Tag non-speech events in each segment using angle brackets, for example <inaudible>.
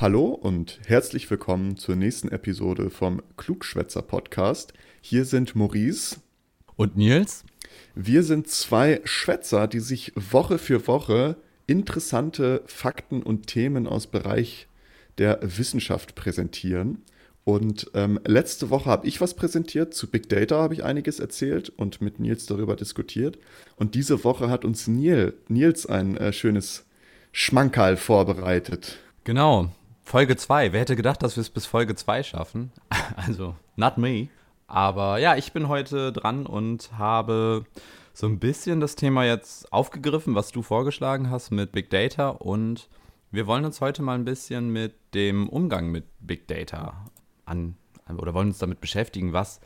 Hallo und herzlich willkommen zur nächsten Episode vom Klugschwätzer Podcast. Hier sind Maurice Und Nils? Wir sind zwei Schwätzer, die sich Woche für Woche interessante Fakten und Themen aus Bereich der Wissenschaft präsentieren. Und ähm, letzte Woche habe ich was präsentiert, zu Big Data habe ich einiges erzählt und mit Nils darüber diskutiert. Und diese Woche hat uns Neil, Nils ein äh, schönes Schmankerl vorbereitet. Genau, Folge 2. Wer hätte gedacht, dass wir es bis Folge 2 schaffen? <laughs> Also, not me. Aber ja, ich bin heute dran und habe so ein bisschen das Thema jetzt aufgegriffen, was du vorgeschlagen hast mit Big Data. Und wir wollen uns heute mal ein bisschen mit dem Umgang mit Big Data an oder wollen uns damit beschäftigen, was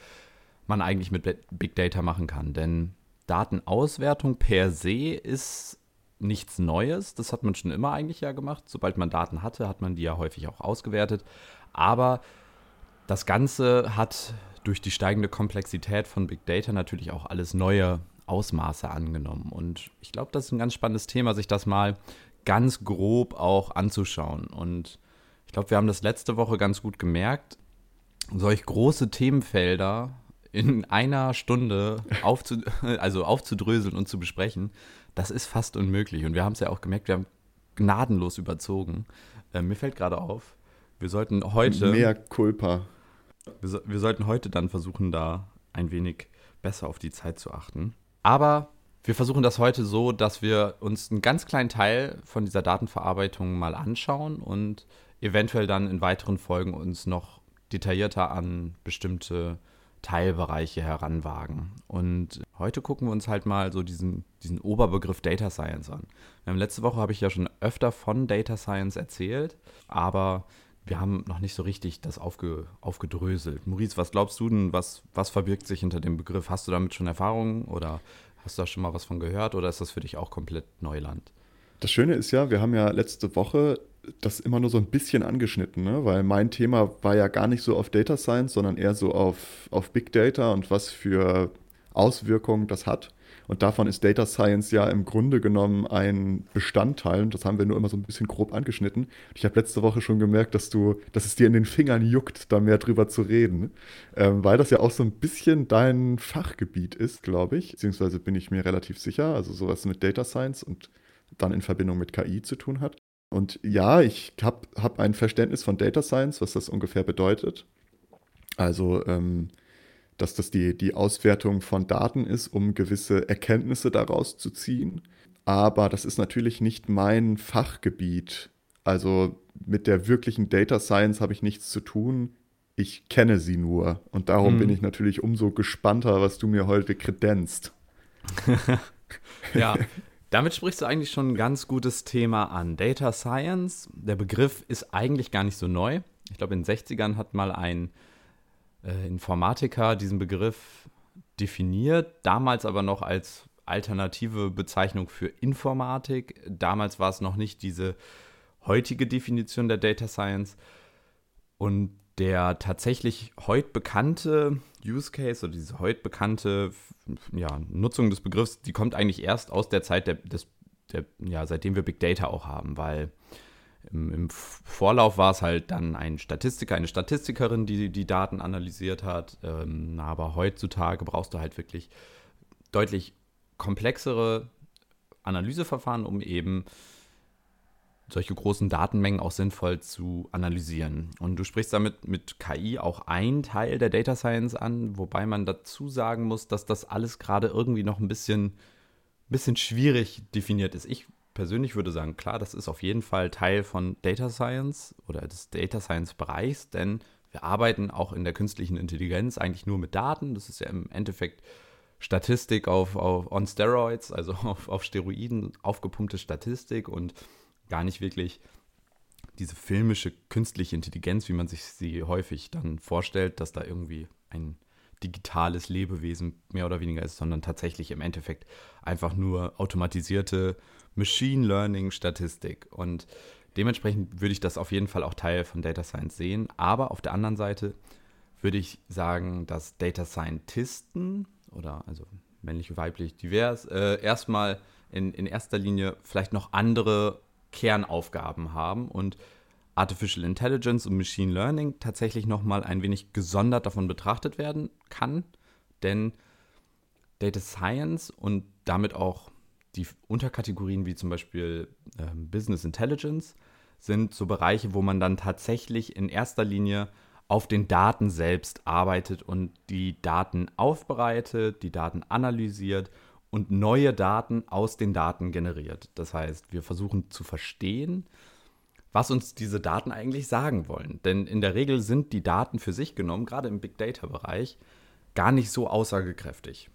man eigentlich mit Big Data machen kann. Denn Datenauswertung per se ist nichts Neues. Das hat man schon immer eigentlich ja gemacht. Sobald man Daten hatte, hat man die ja häufig auch ausgewertet. Aber das Ganze hat durch die steigende Komplexität von Big Data natürlich auch alles neue Ausmaße angenommen. Und ich glaube, das ist ein ganz spannendes Thema, sich das mal ganz grob auch anzuschauen. Und ich glaube, wir haben das letzte Woche ganz gut gemerkt. Solch große Themenfelder in einer Stunde aufzu <laughs> also aufzudröseln und zu besprechen, das ist fast unmöglich. Und wir haben es ja auch gemerkt, wir haben gnadenlos überzogen. Äh, mir fällt gerade auf, wir sollten heute. Mehr Culpa. Wir, so, wir sollten heute dann versuchen, da ein wenig besser auf die Zeit zu achten. Aber wir versuchen das heute so, dass wir uns einen ganz kleinen Teil von dieser Datenverarbeitung mal anschauen und eventuell dann in weiteren Folgen uns noch detaillierter an bestimmte Teilbereiche heranwagen. Und heute gucken wir uns halt mal so diesen, diesen Oberbegriff Data Science an. Letzte Woche habe ich ja schon öfter von Data Science erzählt, aber wir haben noch nicht so richtig das aufge, aufgedröselt. Maurice, was glaubst du denn, was, was verbirgt sich hinter dem Begriff? Hast du damit schon Erfahrungen oder hast du da schon mal was von gehört oder ist das für dich auch komplett Neuland? Das Schöne ist ja, wir haben ja letzte Woche das immer nur so ein bisschen angeschnitten, ne? weil mein Thema war ja gar nicht so auf Data Science, sondern eher so auf, auf Big Data und was für Auswirkungen das hat. Und davon ist Data Science ja im Grunde genommen ein Bestandteil. Und das haben wir nur immer so ein bisschen grob angeschnitten. Ich habe letzte Woche schon gemerkt, dass du, dass es dir in den Fingern juckt, da mehr drüber zu reden. Ähm, weil das ja auch so ein bisschen dein Fachgebiet ist, glaube ich. Beziehungsweise bin ich mir relativ sicher. Also sowas mit Data Science und dann in Verbindung mit KI zu tun hat. Und ja, ich habe hab ein Verständnis von Data Science, was das ungefähr bedeutet. Also, ähm, dass das die, die Auswertung von Daten ist, um gewisse Erkenntnisse daraus zu ziehen. Aber das ist natürlich nicht mein Fachgebiet. Also mit der wirklichen Data Science habe ich nichts zu tun. Ich kenne sie nur. Und darum hm. bin ich natürlich umso gespannter, was du mir heute kredenzt. <laughs> ja, damit sprichst du eigentlich schon ein ganz gutes Thema an. Data Science, der Begriff ist eigentlich gar nicht so neu. Ich glaube, in den 60ern hat mal ein äh, Informatiker diesen Begriff definiert, damals aber noch als alternative Bezeichnung für Informatik. Damals war es noch nicht diese heutige Definition der Data Science. Und der tatsächlich heute bekannte Use Case oder diese heute bekannte ja, Nutzung des Begriffs, die kommt eigentlich erst aus der Zeit der, des, der, ja, seitdem wir Big Data auch haben, weil im, im, Vorlauf war es halt dann ein Statistiker, eine Statistikerin, die die Daten analysiert hat. Ähm, aber heutzutage brauchst du halt wirklich deutlich komplexere Analyseverfahren, um eben solche großen Datenmengen auch sinnvoll zu analysieren. Und du sprichst damit mit KI auch einen Teil der Data Science an, wobei man dazu sagen muss, dass das alles gerade irgendwie noch ein bisschen, bisschen schwierig definiert ist. Ich persönlich würde sagen, klar, das ist auf jeden Fall Teil von Data Science oder des Data Science Bereichs, denn wir arbeiten auch in der künstlichen Intelligenz eigentlich nur mit Daten. Das ist ja im Endeffekt Statistik auf, auf on Steroids, also <laughs> auf, auf Steroiden aufgepumpte Statistik und gar nicht wirklich diese filmische künstliche Intelligenz, wie man sich sie häufig dann vorstellt, dass da irgendwie ein digitales Lebewesen mehr oder weniger ist, sondern tatsächlich im Endeffekt einfach nur automatisierte Machine Learning Statistik. Und dementsprechend würde ich das auf jeden Fall auch Teil von Data Science sehen. Aber auf der anderen Seite würde ich sagen, dass Data Scientisten oder also männlich, weiblich, divers, äh, erstmal in, in erster Linie vielleicht noch andere Kernaufgaben haben und Artificial Intelligence und Machine Learning tatsächlich nochmal ein wenig gesondert davon betrachtet werden kann. Denn Data Science und damit auch die Unterkategorien wie zum Beispiel ähm, Business Intelligence sind so Bereiche, wo man dann tatsächlich in erster Linie auf den Daten selbst arbeitet und die Daten aufbereitet, die Daten analysiert und neue Daten aus den Daten generiert. Das heißt, wir versuchen zu verstehen, was uns diese Daten eigentlich sagen wollen. Denn in der Regel sind die Daten für sich genommen, gerade im Big Data-Bereich, gar nicht so aussagekräftig.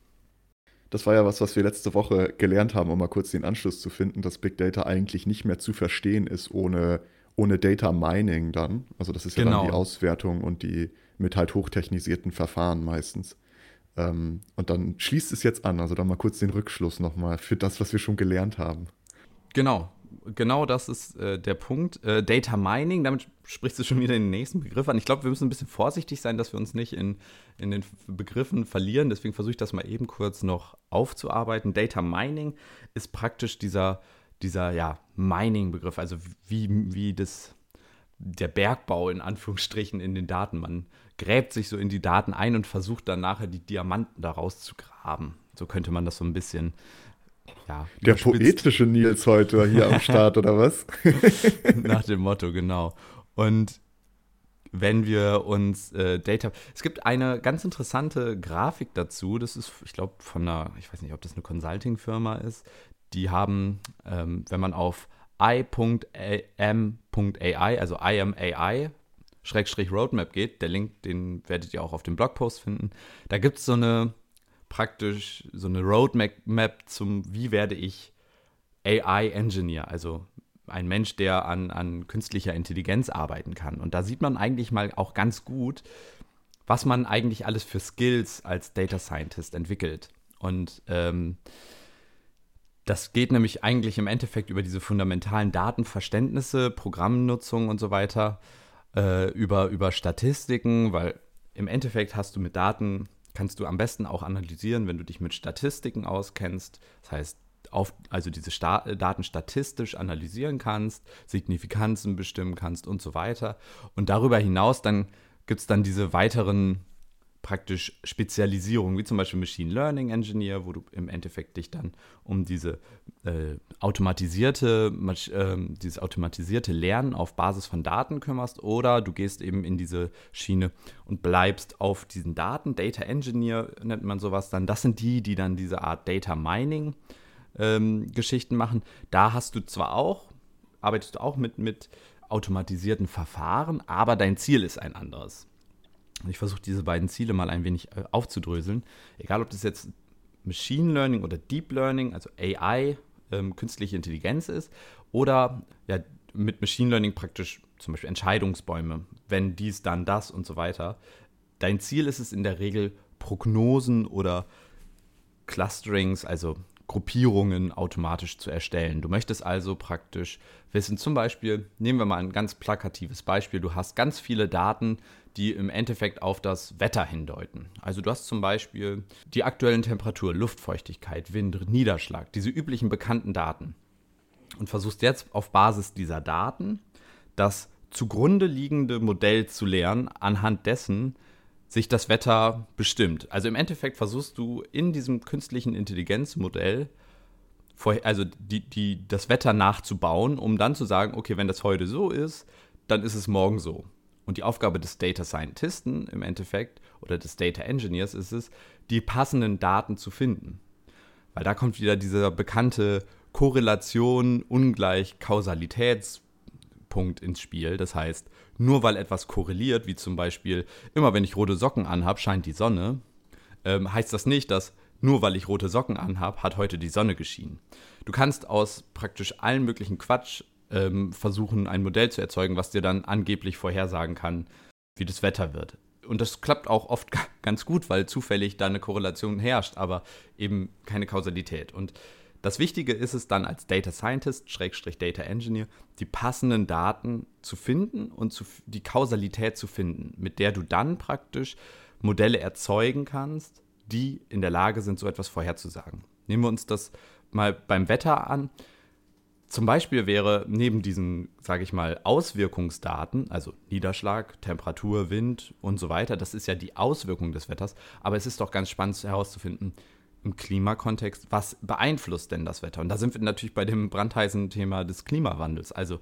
Das war ja was, was wir letzte Woche gelernt haben, um mal kurz den Anschluss zu finden, dass Big Data eigentlich nicht mehr zu verstehen ist ohne, ohne Data Mining dann. Also das ist ja genau. dann die Auswertung und die mit halt hochtechnisierten Verfahren meistens. Ähm, und dann schließt es jetzt an, also dann mal kurz den Rückschluss nochmal für das, was wir schon gelernt haben. Genau, genau das ist äh, der Punkt. Äh, Data Mining, damit sprichst du schon wieder den nächsten Begriff an. Ich glaube, wir müssen ein bisschen vorsichtig sein, dass wir uns nicht in, in den Begriffen verlieren. Deswegen versuche ich das mal eben kurz noch aufzuarbeiten. Data Mining ist praktisch dieser, dieser ja, Mining-Begriff, also wie, wie das, der Bergbau in Anführungsstrichen in den Daten. Man gräbt sich so in die Daten ein und versucht dann nachher die Diamanten daraus zu graben. So könnte man das so ein bisschen ja, Der poetische Nils heute hier am Start, oder was? <laughs> Nach dem Motto, genau. Und wenn wir uns äh, Data. Es gibt eine ganz interessante Grafik dazu. Das ist, ich glaube, von einer, ich weiß nicht, ob das eine Consulting-Firma ist. Die haben, ähm, wenn man auf i.am.ai, also IMAI, Schrägstrich Roadmap geht, der Link, den werdet ihr auch auf dem Blogpost finden. Da gibt es so eine praktisch so eine Roadmap zum, wie werde ich AI-Engineer, also ein Mensch, der an, an künstlicher Intelligenz arbeiten kann. Und da sieht man eigentlich mal auch ganz gut, was man eigentlich alles für Skills als Data Scientist entwickelt. Und ähm, das geht nämlich eigentlich im Endeffekt über diese fundamentalen Datenverständnisse, Programmnutzung und so weiter, äh, über, über Statistiken, weil im Endeffekt hast du mit Daten kannst du am besten auch analysieren, wenn du dich mit Statistiken auskennst. Das heißt, auf, also diese Sta Daten statistisch analysieren kannst, Signifikanzen bestimmen kannst und so weiter. Und darüber hinaus dann gibt es dann diese weiteren praktisch Spezialisierung, wie zum Beispiel Machine Learning Engineer, wo du im Endeffekt dich dann um diese äh, automatisierte, äh, dieses automatisierte Lernen auf Basis von Daten kümmerst, oder du gehst eben in diese Schiene und bleibst auf diesen Daten. Data Engineer nennt man sowas dann. Das sind die, die dann diese Art Data Mining ähm, Geschichten machen. Da hast du zwar auch, arbeitest du auch mit, mit automatisierten Verfahren, aber dein Ziel ist ein anderes. Ich versuche diese beiden Ziele mal ein wenig äh, aufzudröseln. Egal, ob das jetzt Machine Learning oder Deep Learning, also AI, ähm, künstliche Intelligenz ist, oder ja, mit Machine Learning praktisch zum Beispiel Entscheidungsbäume, wenn dies, dann das und so weiter. Dein Ziel ist es in der Regel, Prognosen oder Clusterings, also Gruppierungen automatisch zu erstellen. Du möchtest also praktisch wissen, zum Beispiel, nehmen wir mal ein ganz plakatives Beispiel, du hast ganz viele Daten, die im Endeffekt auf das Wetter hindeuten. Also du hast zum Beispiel die aktuellen Temperatur, Luftfeuchtigkeit, Wind, Niederschlag, diese üblichen bekannten Daten. Und versuchst jetzt auf Basis dieser Daten das zugrunde liegende Modell zu lernen, anhand dessen sich das Wetter bestimmt. Also im Endeffekt versuchst du in diesem künstlichen Intelligenzmodell also die, die, das Wetter nachzubauen, um dann zu sagen, okay, wenn das heute so ist, dann ist es morgen so. Und die Aufgabe des Data Scientisten im Endeffekt oder des Data Engineers ist es, die passenden Daten zu finden. Weil da kommt wieder dieser bekannte Korrelation ungleich Kausalitätspunkt ins Spiel. Das heißt, nur weil etwas korreliert, wie zum Beispiel immer wenn ich rote Socken anhabe, scheint die Sonne, ähm, heißt das nicht, dass nur weil ich rote Socken anhabe, hat heute die Sonne geschienen. Du kannst aus praktisch allen möglichen Quatsch ähm, versuchen, ein Modell zu erzeugen, was dir dann angeblich vorhersagen kann, wie das Wetter wird. Und das klappt auch oft <laughs> ganz gut, weil zufällig da eine Korrelation herrscht, aber eben keine Kausalität. Und das Wichtige ist es dann als Data Scientist, Schrägstrich Data Engineer, die passenden Daten zu finden und zu, die Kausalität zu finden, mit der du dann praktisch Modelle erzeugen kannst, die in der Lage sind, so etwas vorherzusagen. Nehmen wir uns das mal beim Wetter an zum Beispiel wäre neben diesen, sage ich mal, Auswirkungsdaten, also Niederschlag, Temperatur, Wind und so weiter, das ist ja die Auswirkung des Wetters, aber es ist doch ganz spannend herauszufinden, im Klimakontext, was beeinflusst denn das Wetter? Und da sind wir natürlich bei dem brandheißen Thema des Klimawandels. Also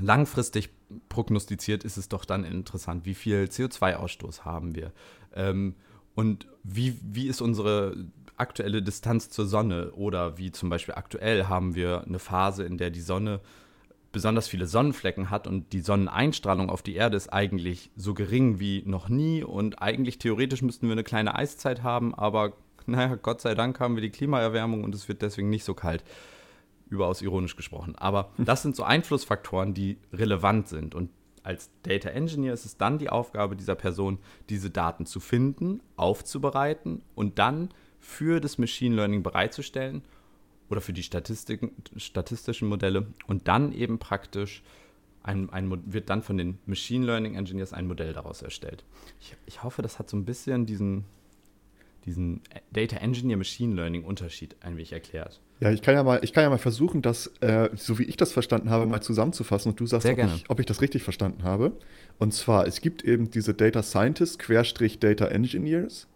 langfristig prognostiziert ist es doch dann interessant, wie viel CO2-Ausstoß haben wir ähm, und wie, wie ist unsere aktuelle Distanz zur Sonne oder wie zum Beispiel aktuell haben wir eine Phase, in der die Sonne besonders viele Sonnenflecken hat und die Sonneneinstrahlung auf die Erde ist eigentlich so gering wie noch nie und eigentlich theoretisch müssten wir eine kleine Eiszeit haben, aber naja, Gott sei Dank haben wir die Klimaerwärmung und es wird deswegen nicht so kalt. Überaus ironisch gesprochen. Aber das sind so Einflussfaktoren, die relevant sind. Und als Data Engineer ist es dann die Aufgabe dieser Person, diese Daten zu finden, aufzubereiten und dann für das Machine Learning bereitzustellen oder für die Statistiken, statistischen Modelle und dann eben praktisch ein, ein, wird dann von den Machine Learning Engineers ein Modell daraus erstellt. Ich, ich hoffe, das hat so ein bisschen diesen, diesen Data Engineer Machine Learning Unterschied ein wenig erklärt. Ja, ich kann ja mal, ich kann ja mal versuchen, das, äh, so wie ich das verstanden habe, mal zusammenzufassen und du sagst, ob ich, ob ich, das richtig verstanden habe. Und zwar, es gibt eben diese Data Scientists, Querstrich Data Engineers.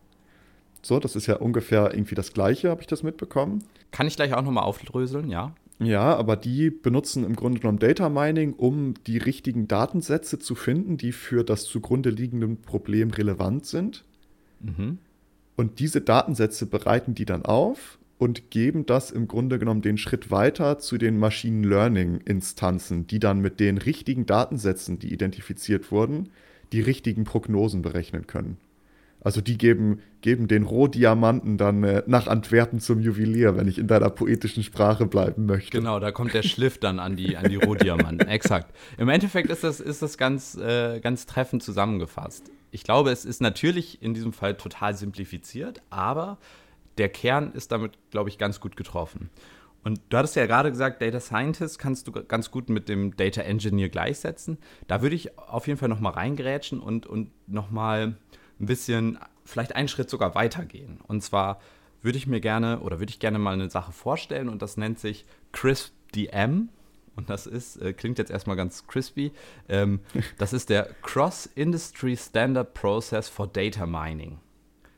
So, das ist ja ungefähr irgendwie das Gleiche, habe ich das mitbekommen. Kann ich gleich auch nochmal aufdröseln, ja? Ja, aber die benutzen im Grunde genommen Data Mining, um die richtigen Datensätze zu finden, die für das zugrunde liegende Problem relevant sind. Mhm. Und diese Datensätze bereiten die dann auf und geben das im Grunde genommen den Schritt weiter zu den Machine Learning Instanzen, die dann mit den richtigen Datensätzen, die identifiziert wurden, die richtigen Prognosen berechnen können. Also die geben, geben den Rohdiamanten dann äh, nach Antwerpen zum Juwelier, wenn ich in deiner poetischen Sprache bleiben möchte. Genau, da kommt der Schliff dann an die, an die Rohdiamanten. Exakt. Im Endeffekt ist das, ist das ganz, äh, ganz treffend zusammengefasst. Ich glaube, es ist natürlich in diesem Fall total simplifiziert, aber der Kern ist damit, glaube ich, ganz gut getroffen. Und du hattest ja gerade gesagt, Data Scientist kannst du ganz gut mit dem Data Engineer gleichsetzen. Da würde ich auf jeden Fall noch mal reingrätschen und, und noch mal ein bisschen, vielleicht einen Schritt sogar weitergehen. Und zwar würde ich mir gerne oder würde ich gerne mal eine Sache vorstellen und das nennt sich CRISP-DM. Und das ist, äh, klingt jetzt erstmal ganz crispy, ähm, <laughs> das ist der Cross-Industry Standard Process for Data Mining.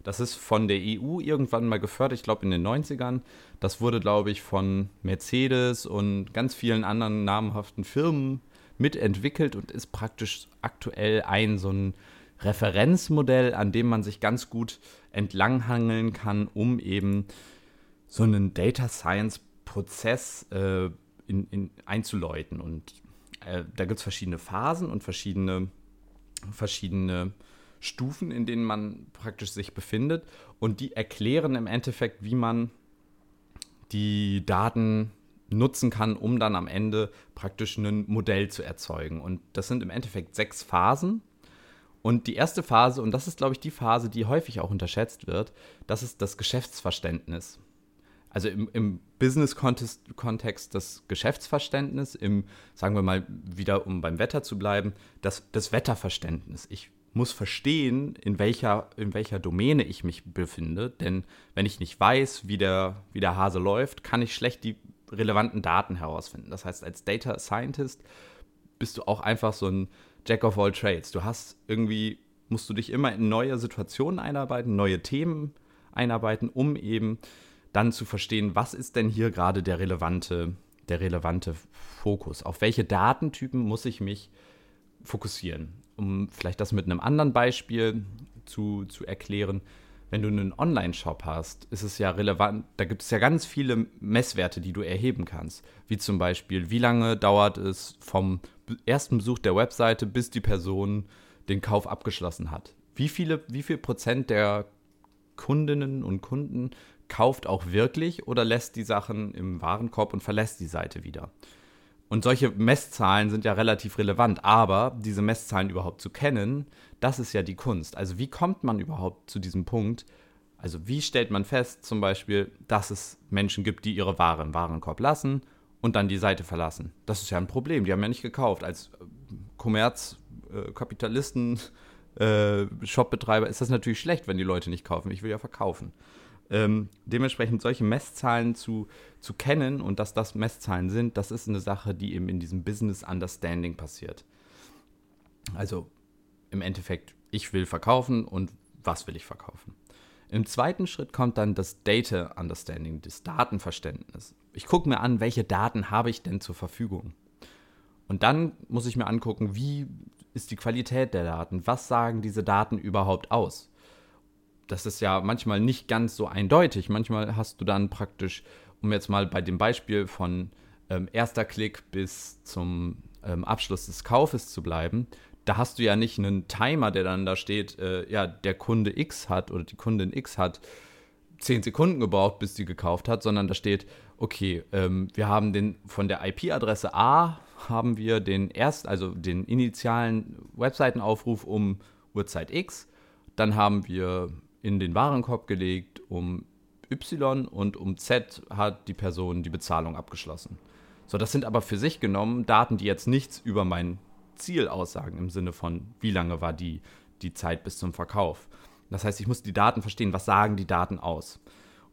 Das ist von der EU irgendwann mal gefördert, ich glaube in den 90ern. Das wurde, glaube ich, von Mercedes und ganz vielen anderen namhaften Firmen mitentwickelt und ist praktisch aktuell ein so ein Referenzmodell, an dem man sich ganz gut entlanghangeln kann, um eben so einen Data Science Prozess äh, in, in, einzuläuten. Und äh, da gibt es verschiedene Phasen und verschiedene, verschiedene Stufen, in denen man praktisch sich befindet. Und die erklären im Endeffekt, wie man die Daten nutzen kann, um dann am Ende praktisch ein Modell zu erzeugen. Und das sind im Endeffekt sechs Phasen. Und die erste Phase, und das ist, glaube ich, die Phase, die häufig auch unterschätzt wird, das ist das Geschäftsverständnis. Also im, im Business-Kontext das Geschäftsverständnis, im, sagen wir mal, wieder um beim Wetter zu bleiben, das, das Wetterverständnis. Ich muss verstehen, in welcher, in welcher Domäne ich mich befinde, denn wenn ich nicht weiß, wie der, wie der Hase läuft, kann ich schlecht die relevanten Daten herausfinden. Das heißt, als Data Scientist bist du auch einfach so ein Jack of all Trades. Du hast irgendwie, musst du dich immer in neue Situationen einarbeiten, neue Themen einarbeiten, um eben dann zu verstehen, was ist denn hier gerade der relevante, der relevante Fokus? Auf welche Datentypen muss ich mich fokussieren? Um vielleicht das mit einem anderen Beispiel zu, zu erklären. Wenn du einen Online-Shop hast, ist es ja relevant, da gibt es ja ganz viele Messwerte, die du erheben kannst. Wie zum Beispiel, wie lange dauert es vom ersten Besuch der Webseite, bis die Person den Kauf abgeschlossen hat. Wie viele, wie viel Prozent der Kundinnen und Kunden kauft auch wirklich oder lässt die Sachen im Warenkorb und verlässt die Seite wieder? Und solche Messzahlen sind ja relativ relevant, aber diese Messzahlen überhaupt zu kennen, das ist ja die Kunst. Also wie kommt man überhaupt zu diesem Punkt? Also wie stellt man fest zum Beispiel, dass es Menschen gibt, die ihre Ware im Warenkorb lassen und dann die Seite verlassen. Das ist ja ein Problem. Die haben ja nicht gekauft. Als äh, Kommerzkapitalisten, äh, äh, Shopbetreiber ist das natürlich schlecht, wenn die Leute nicht kaufen. Ich will ja verkaufen. Ähm, dementsprechend solche Messzahlen zu, zu kennen und dass das Messzahlen sind, das ist eine Sache, die eben in diesem Business Understanding passiert. Also im Endeffekt, ich will verkaufen und was will ich verkaufen. Im zweiten Schritt kommt dann das Data Understanding, das Datenverständnis. Ich gucke mir an, welche Daten habe ich denn zur Verfügung. Und dann muss ich mir angucken, wie ist die Qualität der Daten? Was sagen diese Daten überhaupt aus? Das ist ja manchmal nicht ganz so eindeutig. Manchmal hast du dann praktisch, um jetzt mal bei dem Beispiel von ähm, erster Klick bis zum ähm, Abschluss des Kaufes zu bleiben, da hast du ja nicht einen Timer, der dann da steht, äh, ja, der Kunde X hat oder die Kundin X hat 10 Sekunden gebraucht, bis sie gekauft hat, sondern da steht, okay, ähm, wir haben den von der IP-Adresse A haben wir den erst, also den initialen Webseitenaufruf um Uhrzeit X, dann haben wir in den Warenkorb gelegt um Y und um Z hat die Person die Bezahlung abgeschlossen. So, das sind aber für sich genommen Daten, die jetzt nichts über mein Ziel aussagen im Sinne von, wie lange war die, die Zeit bis zum Verkauf. Das heißt, ich muss die Daten verstehen, was sagen die Daten aus.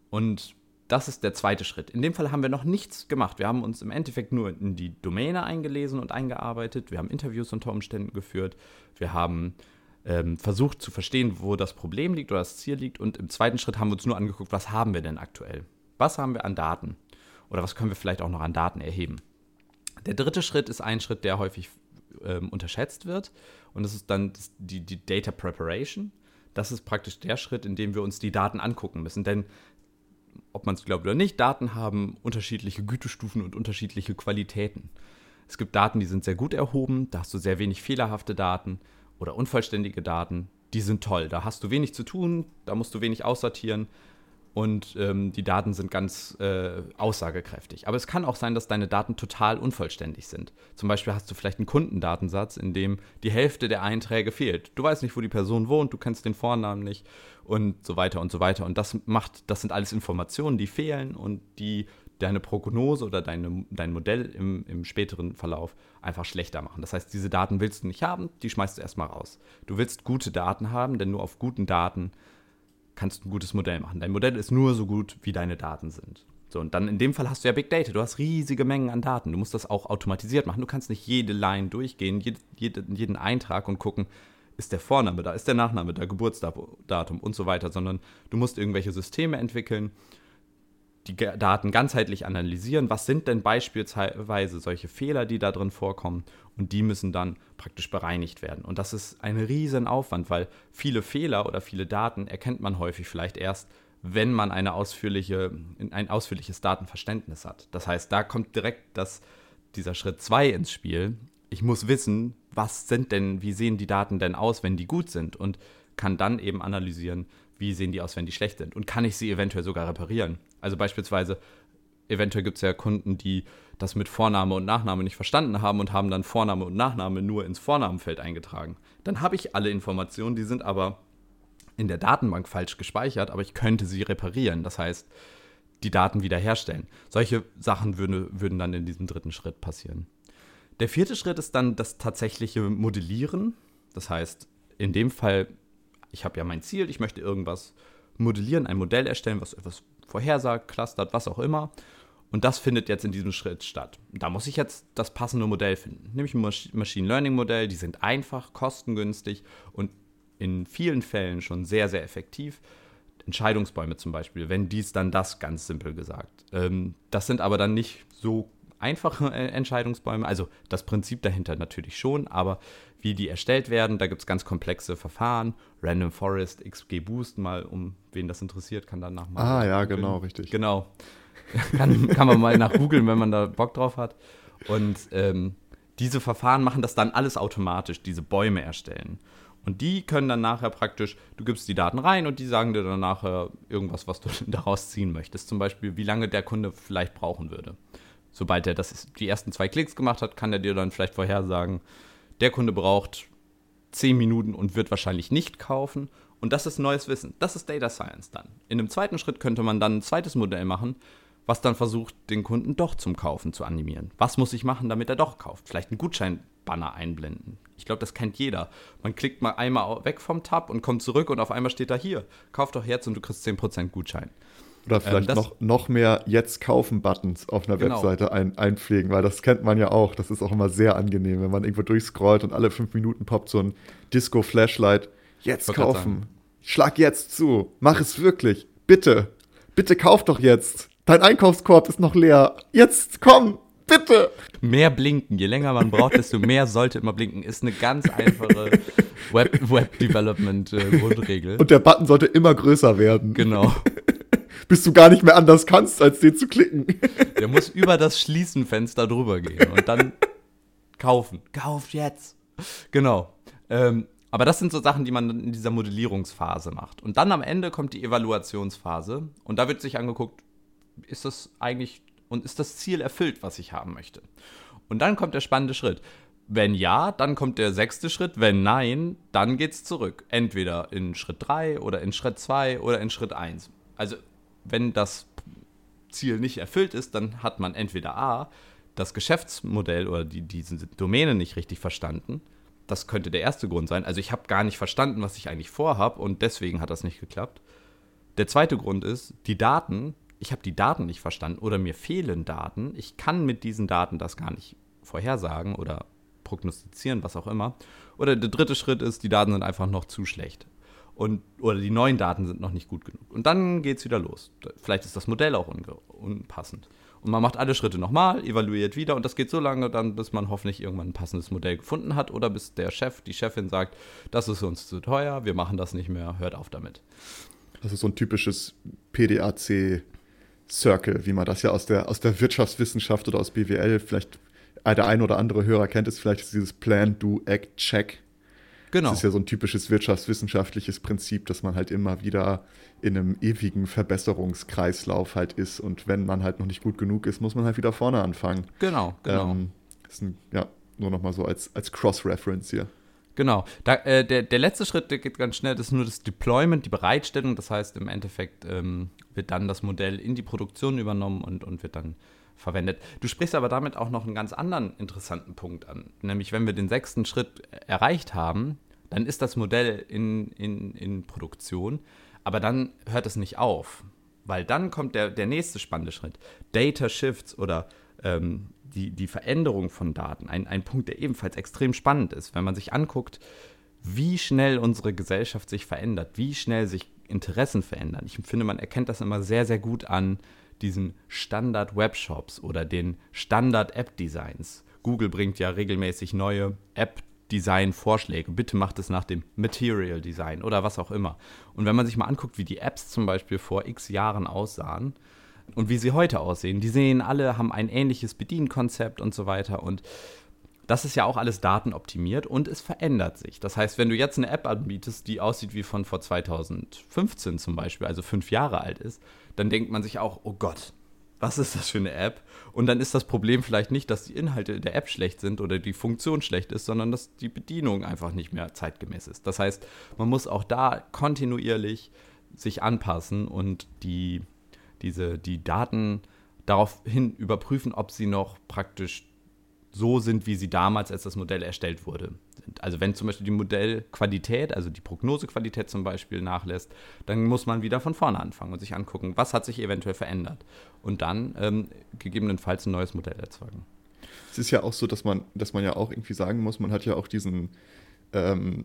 Und das ist der zweite Schritt. In dem Fall haben wir noch nichts gemacht. Wir haben uns im Endeffekt nur in die Domäne eingelesen und eingearbeitet. Wir haben Interviews unter Umständen geführt. Wir haben ähm, versucht zu verstehen, wo das Problem liegt oder das Ziel liegt. Und im zweiten Schritt haben wir uns nur angeguckt, was haben wir denn aktuell? Was haben wir an Daten? Oder was können wir vielleicht auch noch an Daten erheben? Der dritte Schritt ist ein Schritt, der häufig ähm, unterschätzt wird. Und das ist dann die, die Data Preparation. Das ist praktisch der Schritt, in dem wir uns die Daten angucken müssen. Denn ob man es glaubt oder nicht, Daten haben unterschiedliche Gütestufen und unterschiedliche Qualitäten. Es gibt Daten, die sind sehr gut erhoben, da hast du sehr wenig fehlerhafte Daten oder unvollständige Daten, die sind toll. Da hast du wenig zu tun, da musst du wenig aussortieren und ähm, die Daten sind ganz äh, aussagekräftig. Aber es kann auch sein, dass deine Daten total unvollständig sind. Zum Beispiel hast du vielleicht einen Kundendatensatz, in dem die Hälfte der Einträge fehlt. Du weißt nicht, wo die Person wohnt, du kennst den Vornamen nicht und so weiter und so weiter. Und das macht, das sind alles Informationen, die fehlen und die deine Prognose oder deine, dein Modell im, im späteren Verlauf einfach schlechter machen. Das heißt, diese Daten willst du nicht haben, die schmeißt du erstmal raus. Du willst gute Daten haben, denn nur auf guten Daten kannst du ein gutes Modell machen. Dein Modell ist nur so gut, wie deine Daten sind. So, und dann in dem Fall hast du ja Big Data. Du hast riesige Mengen an Daten. Du musst das auch automatisiert machen. Du kannst nicht jede Line durchgehen, jede, jede, jeden Eintrag und gucken, ist der Vorname da, ist der Nachname da, Geburtsdatum und so weiter, sondern du musst irgendwelche Systeme entwickeln, die Daten ganzheitlich analysieren. Was sind denn beispielsweise solche Fehler, die da drin vorkommen? Und die müssen dann praktisch bereinigt werden. Und das ist ein Riesenaufwand, weil viele Fehler oder viele Daten erkennt man häufig vielleicht erst, wenn man eine ausführliche, ein ausführliches Datenverständnis hat. Das heißt, da kommt direkt das, dieser Schritt 2 ins Spiel. Ich muss wissen, was sind denn, wie sehen die Daten denn aus, wenn die gut sind und kann dann eben analysieren, wie sehen die aus, wenn die schlecht sind und kann ich sie eventuell sogar reparieren. Also beispielsweise, eventuell gibt es ja Kunden, die das mit Vorname und Nachname nicht verstanden haben und haben dann Vorname und Nachname nur ins Vornamenfeld eingetragen. Dann habe ich alle Informationen, die sind aber in der Datenbank falsch gespeichert, aber ich könnte sie reparieren. Das heißt, die Daten wiederherstellen. Solche Sachen würde, würden dann in diesem dritten Schritt passieren. Der vierte Schritt ist dann das tatsächliche Modellieren. Das heißt, in dem Fall, ich habe ja mein Ziel, ich möchte irgendwas modellieren, ein Modell erstellen, was etwas vorhersagt, clustert, was auch immer. Und das findet jetzt in diesem Schritt statt. Da muss ich jetzt das passende Modell finden. Nämlich ein Machine Learning Modell, die sind einfach, kostengünstig und in vielen Fällen schon sehr, sehr effektiv. Entscheidungsbäume zum Beispiel, wenn dies, dann das, ganz simpel gesagt. Ähm, das sind aber dann nicht so einfache <laughs> Entscheidungsbäume. Also das Prinzip dahinter natürlich schon, aber wie die erstellt werden, da gibt es ganz komplexe Verfahren. Random Forest, XG Boost, mal um wen das interessiert, kann danach mal. Ah, ja, googeln. genau, richtig. Genau. <laughs> kann, kann man mal nach googeln, wenn man da Bock drauf hat. Und ähm, diese Verfahren machen das dann alles automatisch, diese Bäume erstellen. Und die können dann nachher praktisch, du gibst die Daten rein und die sagen dir dann nachher irgendwas, was du <laughs> daraus ziehen möchtest. Zum Beispiel, wie lange der Kunde vielleicht brauchen würde sobald er das, die ersten zwei Klicks gemacht hat, kann er dir dann vielleicht vorhersagen, der Kunde braucht zehn Minuten und wird wahrscheinlich nicht kaufen. Und das ist neues Wissen. Das ist Data Science dann. In einem zweiten Schritt könnte man dann ein zweites Modell machen, was dann versucht, den Kunden doch zum Kaufen zu animieren. Was muss ich machen, damit er doch kauft? Vielleicht einen Gutschein Banner einblenden. Ich glaube, das kennt jeder. Man klickt mal einmal weg vom Tab und kommt zurück und auf einmal steht da hier, kauf doch jetzt und du kriegst 10% Gutschein. Oder vielleicht ähm, noch, noch mehr Jetzt kaufen-Buttons auf einer genau. Webseite ein, einpflegen, weil das kennt man ja auch. Das ist auch immer sehr angenehm, wenn man irgendwo durchscrollt und alle fünf Minuten poppt so ein Disco-Flashlight. Jetzt kaufen. Schlag jetzt zu. Mach es wirklich. Bitte. Bitte kauf doch jetzt. Dein Einkaufskorb ist noch leer. Jetzt komm. Bitte. Mehr blinken. Je länger man braucht, desto mehr sollte immer blinken. Ist eine ganz einfache Web-Development-Grundregel. <laughs> Web Und der Button sollte immer größer werden. Genau. <laughs> Bis du gar nicht mehr anders kannst, als den zu klicken. <laughs> Der muss über das Schließenfenster drüber gehen und dann kaufen. Kauf jetzt. Genau. Ähm, aber das sind so Sachen, die man in dieser Modellierungsphase macht. Und dann am Ende kommt die Evaluationsphase und da wird sich angeguckt, ist das eigentlich und ist das Ziel erfüllt, was ich haben möchte. Und dann kommt der spannende Schritt. Wenn ja, dann kommt der sechste Schritt. Wenn nein, dann geht es zurück. Entweder in Schritt 3 oder in Schritt 2 oder in Schritt 1. Also, wenn das Ziel nicht erfüllt ist, dann hat man entweder A, das Geschäftsmodell oder die, diese Domäne nicht richtig verstanden das könnte der erste Grund sein. Also ich habe gar nicht verstanden, was ich eigentlich vorhabe und deswegen hat das nicht geklappt. Der zweite Grund ist, die Daten, ich habe die Daten nicht verstanden oder mir fehlen Daten. Ich kann mit diesen Daten das gar nicht vorhersagen oder prognostizieren, was auch immer. Oder der dritte Schritt ist, die Daten sind einfach noch zu schlecht. Und, oder die neuen Daten sind noch nicht gut genug. Und dann geht es wieder los. Vielleicht ist das Modell auch unpassend. Und man macht alle Schritte nochmal, evaluiert wieder und das geht so lange dann, bis man hoffentlich irgendwann ein passendes Modell gefunden hat oder bis der Chef, die Chefin sagt, das ist uns zu teuer, wir machen das nicht mehr, hört auf damit. Das ist so ein typisches PDAC Circle, wie man das ja aus der, aus der Wirtschaftswissenschaft oder aus BWL vielleicht der ein oder andere Hörer kennt es vielleicht, ist dieses Plan, Do, Act, Check. Genau. Das ist ja so ein typisches wirtschaftswissenschaftliches Prinzip, dass man halt immer wieder in einem ewigen Verbesserungskreislauf halt ist und wenn man halt noch nicht gut genug ist, muss man halt wieder vorne anfangen. Genau, genau. Ähm, ist ein, ja, nur nochmal so als, als Cross-Reference hier. Genau. Da, äh, der, der letzte Schritt, der geht ganz schnell, das ist nur das Deployment, die Bereitstellung. Das heißt, im Endeffekt ähm, wird dann das Modell in die Produktion übernommen und, und wird dann verwendet. Du sprichst aber damit auch noch einen ganz anderen interessanten Punkt an. Nämlich, wenn wir den sechsten Schritt erreicht haben, dann ist das Modell in, in, in Produktion, aber dann hört es nicht auf, weil dann kommt der, der nächste spannende Schritt. Data Shifts oder ähm, die, die Veränderung von Daten. Ein, ein Punkt, der ebenfalls extrem spannend ist, wenn man sich anguckt, wie schnell unsere Gesellschaft sich verändert, wie schnell sich Interessen verändern. Ich finde, man erkennt das immer sehr, sehr gut an diesen Standard-Webshops oder den Standard-App-Designs. Google bringt ja regelmäßig neue App Design-Vorschläge. Bitte macht es nach dem Material Design oder was auch immer. Und wenn man sich mal anguckt, wie die Apps zum Beispiel vor x Jahren aussahen und wie sie heute aussehen, die sehen alle, haben ein ähnliches Bedienkonzept und so weiter. Und das ist ja auch alles datenoptimiert und es verändert sich. Das heißt, wenn du jetzt eine App anbietest, die aussieht wie von vor 2015 zum Beispiel, also fünf Jahre alt ist, dann denkt man sich auch, oh Gott, was ist das für eine App? Und dann ist das Problem vielleicht nicht, dass die Inhalte der App schlecht sind oder die Funktion schlecht ist, sondern dass die Bedienung einfach nicht mehr zeitgemäß ist. Das heißt, man muss auch da kontinuierlich sich anpassen und die, diese, die Daten daraufhin überprüfen, ob sie noch praktisch so sind, wie sie damals, als das Modell erstellt wurde. Also wenn zum Beispiel die Modellqualität, also die Prognosequalität zum Beispiel nachlässt, dann muss man wieder von vorne anfangen und sich angucken, was hat sich eventuell verändert und dann ähm, gegebenenfalls ein neues Modell erzeugen. Es ist ja auch so, dass man, dass man ja auch irgendwie sagen muss, man hat ja auch diesen ähm,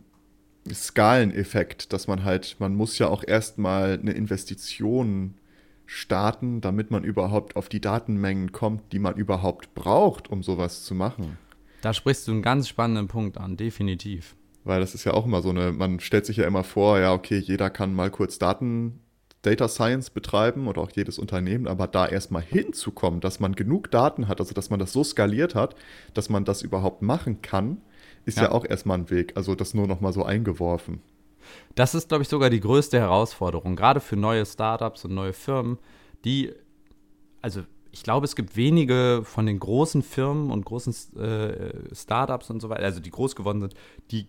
Skaleneffekt, dass man halt, man muss ja auch erstmal eine Investition starten, damit man überhaupt auf die Datenmengen kommt, die man überhaupt braucht, um sowas zu machen. Da sprichst du einen ganz spannenden Punkt an, definitiv. Weil das ist ja auch immer so eine, man stellt sich ja immer vor, ja, okay, jeder kann mal kurz Daten, Data Science betreiben oder auch jedes Unternehmen, aber da erstmal hinzukommen, dass man genug Daten hat, also dass man das so skaliert hat, dass man das überhaupt machen kann, ist ja, ja auch erstmal ein Weg. Also das nur nochmal so eingeworfen. Das ist, glaube ich, sogar die größte Herausforderung, gerade für neue Startups und neue Firmen, die, also ich glaube, es gibt wenige von den großen Firmen und großen äh, Startups und so weiter, also die groß geworden sind, die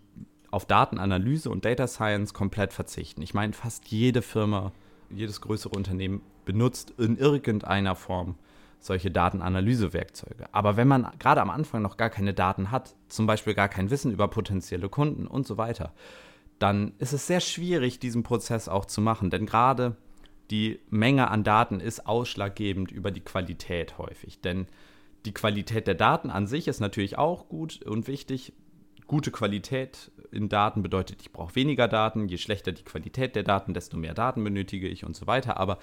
auf Datenanalyse und Data Science komplett verzichten. Ich meine, fast jede Firma, jedes größere Unternehmen benutzt in irgendeiner Form solche Datenanalysewerkzeuge. Aber wenn man gerade am Anfang noch gar keine Daten hat, zum Beispiel gar kein Wissen über potenzielle Kunden und so weiter, dann ist es sehr schwierig, diesen Prozess auch zu machen. Denn gerade die Menge an Daten ist ausschlaggebend über die Qualität häufig. Denn die Qualität der Daten an sich ist natürlich auch gut und wichtig. Gute Qualität in Daten bedeutet, ich brauche weniger Daten. Je schlechter die Qualität der Daten, desto mehr Daten benötige ich und so weiter. Aber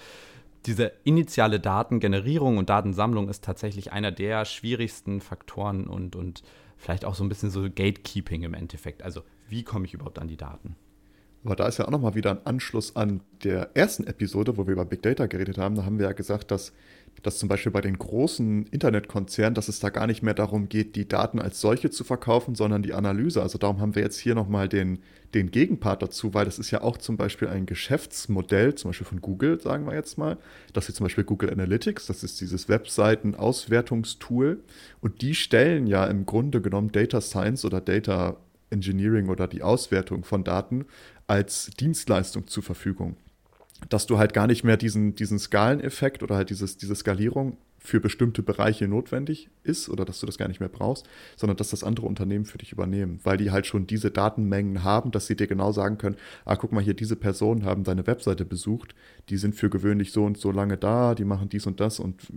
diese initiale Datengenerierung und Datensammlung ist tatsächlich einer der schwierigsten Faktoren und, und vielleicht auch so ein bisschen so Gatekeeping im Endeffekt. Also wie komme ich überhaupt an die Daten? Aber da ist ja auch nochmal wieder ein Anschluss an der ersten Episode, wo wir über Big Data geredet haben. Da haben wir ja gesagt, dass, dass zum Beispiel bei den großen Internetkonzernen, dass es da gar nicht mehr darum geht, die Daten als solche zu verkaufen, sondern die Analyse. Also darum haben wir jetzt hier nochmal den, den Gegenpart dazu, weil das ist ja auch zum Beispiel ein Geschäftsmodell, zum Beispiel von Google, sagen wir jetzt mal. Das ist zum Beispiel Google Analytics, das ist dieses Webseiten-Auswertungstool. Und die stellen ja im Grunde genommen Data Science oder Data Engineering oder die Auswertung von Daten als Dienstleistung zur Verfügung. Dass du halt gar nicht mehr diesen, diesen Skaleneffekt oder halt dieses, diese Skalierung für bestimmte Bereiche notwendig ist oder dass du das gar nicht mehr brauchst, sondern dass das andere Unternehmen für dich übernehmen, weil die halt schon diese Datenmengen haben, dass sie dir genau sagen können, ah, guck mal hier, diese Personen haben deine Webseite besucht, die sind für gewöhnlich so und so lange da, die machen dies und das und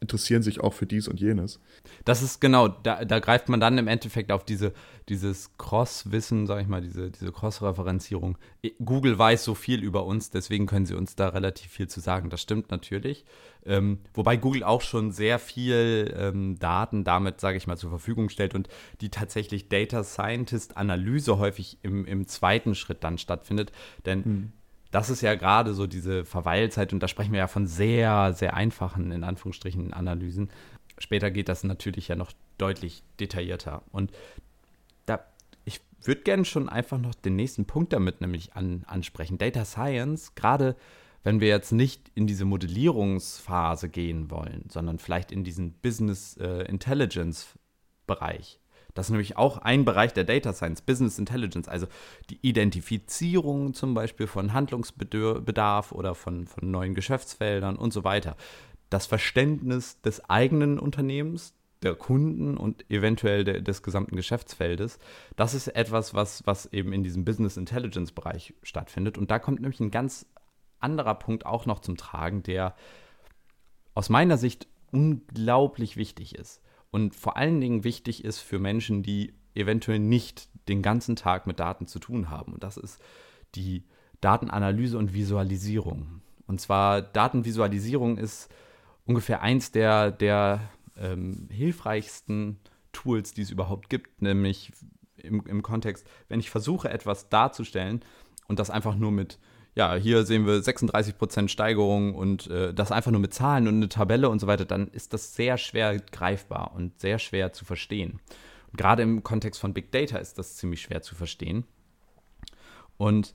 interessieren sich auch für dies und jenes. Das ist genau, da, da greift man dann im Endeffekt auf diese, dieses Cross-Wissen, sag ich mal, diese, diese Cross-Referenzierung. Google weiß so viel über uns, deswegen können sie uns da relativ viel zu sagen. Das stimmt natürlich. Ähm, wobei Google auch schon sehr viel ähm, Daten damit, sage ich mal, zur Verfügung stellt und die tatsächlich Data Scientist-Analyse häufig im, im zweiten Schritt dann stattfindet. Denn hm. das ist ja gerade so diese Verweilzeit und da sprechen wir ja von sehr, sehr einfachen, in Anführungsstrichen, Analysen. Später geht das natürlich ja noch deutlich detaillierter. Und da, ich würde gerne schon einfach noch den nächsten Punkt damit nämlich an, ansprechen. Data Science, gerade wenn wir jetzt nicht in diese Modellierungsphase gehen wollen, sondern vielleicht in diesen Business äh, Intelligence Bereich. Das ist nämlich auch ein Bereich der Data Science, Business Intelligence, also die Identifizierung zum Beispiel von Handlungsbedarf oder von, von neuen Geschäftsfeldern und so weiter. Das Verständnis des eigenen Unternehmens, der Kunden und eventuell de, des gesamten Geschäftsfeldes. Das ist etwas, was, was eben in diesem Business Intelligence Bereich stattfindet. Und da kommt nämlich ein ganz anderer Punkt auch noch zum Tragen, der aus meiner Sicht unglaublich wichtig ist. Und vor allen Dingen wichtig ist für Menschen, die eventuell nicht den ganzen Tag mit Daten zu tun haben. Und das ist die Datenanalyse und Visualisierung. Und zwar Datenvisualisierung ist ungefähr eins der, der ähm, hilfreichsten Tools, die es überhaupt gibt, nämlich im, im Kontext, wenn ich versuche, etwas darzustellen und das einfach nur mit ja, hier sehen wir 36% Steigerung und äh, das einfach nur mit Zahlen und eine Tabelle und so weiter, dann ist das sehr schwer greifbar und sehr schwer zu verstehen. Und gerade im Kontext von Big Data ist das ziemlich schwer zu verstehen. Und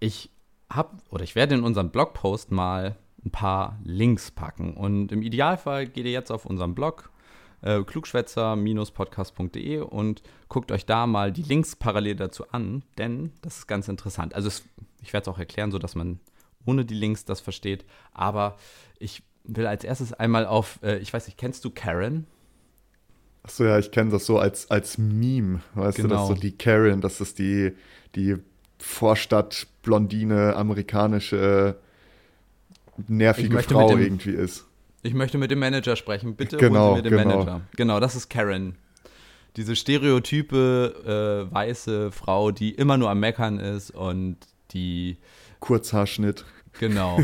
ich habe oder ich werde in unserem Blogpost mal ein paar Links packen. Und im Idealfall geht ihr jetzt auf unseren Blog äh, klugschwätzer-podcast.de und guckt euch da mal die Links parallel dazu an, denn das ist ganz interessant. Also es, ich werde es auch erklären, so dass man ohne die Links das versteht. Aber ich will als erstes einmal auf, äh, ich weiß nicht, kennst du Karen? Achso, ja, ich kenne das so als, als Meme, weißt genau. du, das so die Karen, dass das die, die Vorstadt-Blondine, amerikanische, nervige Frau dem, irgendwie ist. Ich möchte mit dem Manager sprechen. Bitte genau, holen Sie mir den genau. Manager. Genau, das ist Karen. Diese stereotype äh, weiße Frau, die immer nur am Meckern ist und die. Kurzhaarschnitt. Genau.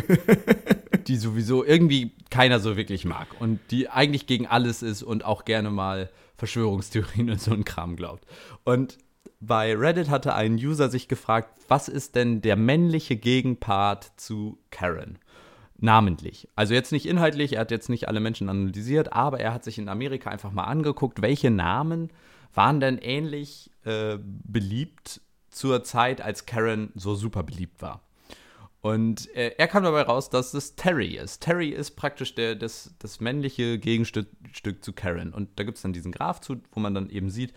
<laughs> die sowieso irgendwie keiner so wirklich mag und die eigentlich gegen alles ist und auch gerne mal Verschwörungstheorien und so ein Kram glaubt. Und bei Reddit hatte ein User sich gefragt, was ist denn der männliche Gegenpart zu Karen? Namentlich. Also jetzt nicht inhaltlich, er hat jetzt nicht alle Menschen analysiert, aber er hat sich in Amerika einfach mal angeguckt, welche Namen waren denn ähnlich äh, beliebt zur Zeit, als Karen so super beliebt war. Und äh, er kam dabei raus, dass es Terry ist. Terry ist praktisch der, das, das männliche Gegenstück Stück zu Karen. Und da gibt es dann diesen Graph zu, wo man dann eben sieht,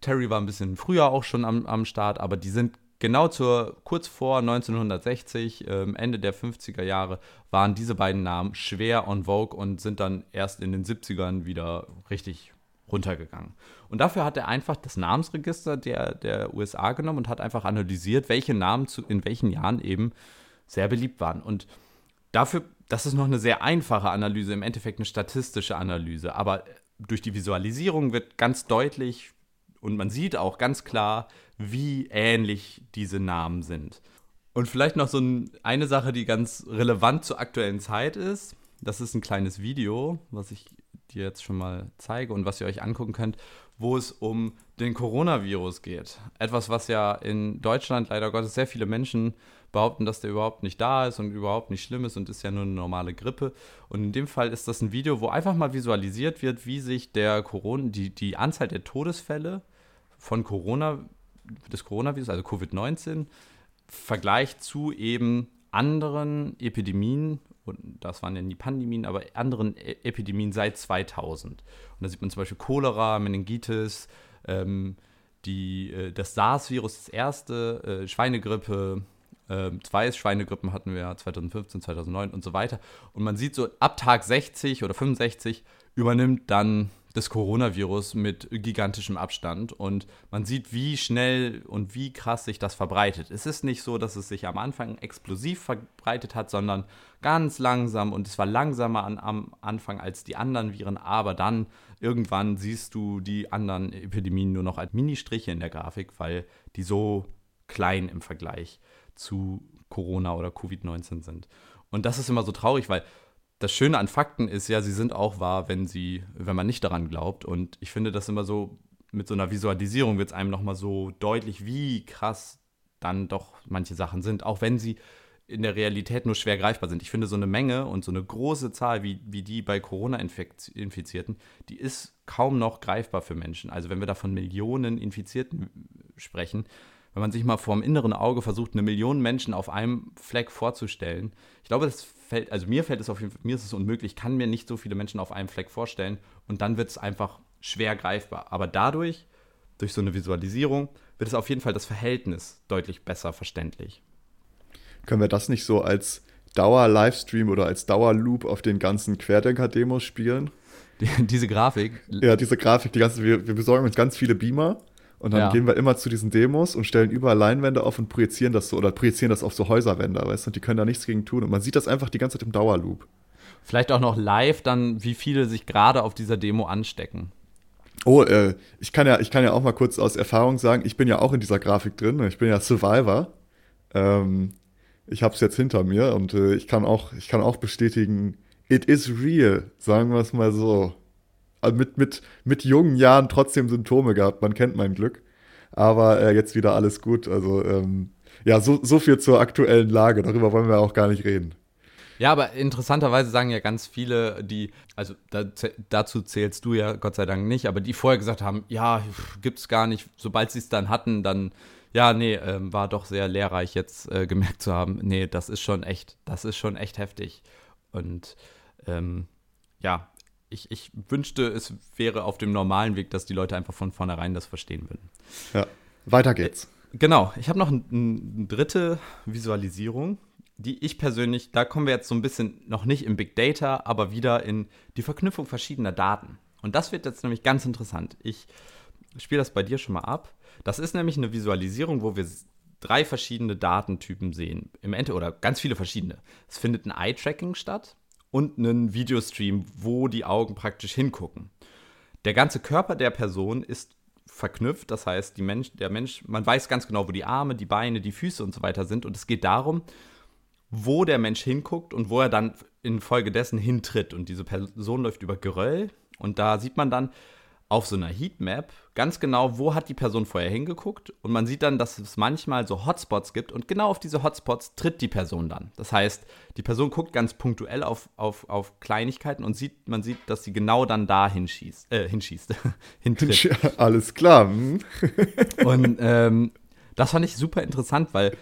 Terry war ein bisschen früher auch schon am, am Start, aber die sind genau zur, kurz vor 1960, äh, Ende der 50er Jahre, waren diese beiden Namen schwer on vogue und sind dann erst in den 70ern wieder richtig runtergegangen. Und dafür hat er einfach das Namensregister der, der USA genommen und hat einfach analysiert, welche Namen zu, in welchen Jahren eben sehr beliebt waren. Und dafür, das ist noch eine sehr einfache Analyse, im Endeffekt eine statistische Analyse. Aber durch die Visualisierung wird ganz deutlich und man sieht auch ganz klar, wie ähnlich diese Namen sind. Und vielleicht noch so ein, eine Sache, die ganz relevant zur aktuellen Zeit ist. Das ist ein kleines Video, was ich dir jetzt schon mal zeige und was ihr euch angucken könnt, wo es um den Coronavirus geht. Etwas, was ja in Deutschland leider Gottes sehr viele Menschen behaupten, dass der überhaupt nicht da ist und überhaupt nicht schlimm ist und ist ja nur eine normale Grippe. Und in dem Fall ist das ein Video, wo einfach mal visualisiert wird, wie sich der Corona, die, die Anzahl der Todesfälle von Corona, des Coronavirus, also Covid-19, vergleicht zu eben anderen Epidemien und das waren ja nie Pandemien, aber anderen e Epidemien seit 2000. Und da sieht man zum Beispiel Cholera, Meningitis, ähm, die, äh, das SARS-Virus, das erste, äh, Schweinegrippe, äh, zwei Schweinegrippen hatten wir 2015, 2009 und so weiter. Und man sieht so, ab Tag 60 oder 65 übernimmt dann des Coronavirus mit gigantischem Abstand und man sieht, wie schnell und wie krass sich das verbreitet. Es ist nicht so, dass es sich am Anfang explosiv verbreitet hat, sondern ganz langsam und es war langsamer an, am Anfang als die anderen Viren, aber dann irgendwann siehst du die anderen Epidemien nur noch als Ministriche in der Grafik, weil die so klein im Vergleich zu Corona oder Covid-19 sind. Und das ist immer so traurig, weil das Schöne an Fakten ist ja, sie sind auch wahr, wenn sie, wenn man nicht daran glaubt. Und ich finde das immer so, mit so einer Visualisierung wird es einem nochmal so deutlich, wie krass dann doch manche Sachen sind, auch wenn sie in der Realität nur schwer greifbar sind. Ich finde, so eine Menge und so eine große Zahl wie, wie die bei Corona-Infizierten, die ist kaum noch greifbar für Menschen. Also wenn wir da von Millionen Infizierten sprechen, wenn man sich mal vor dem inneren Auge versucht, eine Million Menschen auf einem Fleck vorzustellen, ich glaube, das fällt, also mir fällt es auf jeden Fall, mir ist es unmöglich, ich kann mir nicht so viele Menschen auf einem Fleck vorstellen und dann wird es einfach schwer greifbar. Aber dadurch, durch so eine Visualisierung, wird es auf jeden Fall das Verhältnis deutlich besser verständlich. Können wir das nicht so als Dauer-Livestream oder als Dauerloop auf den ganzen Querdenker-Demos spielen? Die, diese Grafik? Ja, diese Grafik, die ganze, wir, wir besorgen uns ganz viele Beamer und dann ja. gehen wir immer zu diesen Demos und stellen überall Leinwände auf und projizieren das so oder projizieren das auf so Häuserwände, weißt du? Und die können da nichts gegen tun. Und man sieht das einfach die ganze Zeit im Dauerloop. Vielleicht auch noch live dann, wie viele sich gerade auf dieser Demo anstecken. Oh, äh, ich, kann ja, ich kann ja auch mal kurz aus Erfahrung sagen, ich bin ja auch in dieser Grafik drin. Ich bin ja Survivor. Ähm, ich habe es jetzt hinter mir und äh, ich, kann auch, ich kann auch bestätigen, it is real, sagen wir es mal so. Mit, mit, mit jungen Jahren trotzdem Symptome gehabt. Man kennt mein Glück. Aber äh, jetzt wieder alles gut. Also ähm, ja, so, so viel zur aktuellen Lage. Darüber wollen wir auch gar nicht reden. Ja, aber interessanterweise sagen ja ganz viele, die, also da, dazu zählst du ja Gott sei Dank nicht, aber die vorher gesagt haben, ja, gibt's gar nicht, sobald sie es dann hatten, dann, ja, nee, ähm, war doch sehr lehrreich jetzt äh, gemerkt zu haben, nee, das ist schon echt, das ist schon echt heftig. Und ähm, ja, ich, ich wünschte, es wäre auf dem normalen Weg, dass die Leute einfach von vornherein das verstehen würden. Ja, weiter geht's. Äh, genau, ich habe noch eine ein dritte Visualisierung, die ich persönlich, da kommen wir jetzt so ein bisschen noch nicht im Big Data, aber wieder in die Verknüpfung verschiedener Daten. Und das wird jetzt nämlich ganz interessant. Ich spiele das bei dir schon mal ab. Das ist nämlich eine Visualisierung, wo wir drei verschiedene Datentypen sehen. Im Ende oder ganz viele verschiedene. Es findet ein Eye-Tracking statt und einen Videostream, wo die Augen praktisch hingucken. Der ganze Körper der Person ist verknüpft, das heißt, Mensch, der Mensch, man weiß ganz genau, wo die Arme, die Beine, die Füße und so weiter sind und es geht darum, wo der Mensch hinguckt und wo er dann infolgedessen hintritt und diese Person läuft über Geröll und da sieht man dann, auf so einer Heatmap ganz genau, wo hat die Person vorher hingeguckt und man sieht dann, dass es manchmal so Hotspots gibt und genau auf diese Hotspots tritt die Person dann. Das heißt, die Person guckt ganz punktuell auf, auf, auf Kleinigkeiten und sieht, man sieht, dass sie genau dann da hinschießt, äh, hinschießt, <laughs> hintritt. <laughs> Alles klar. Hm. und ähm, das fand ich super interessant, weil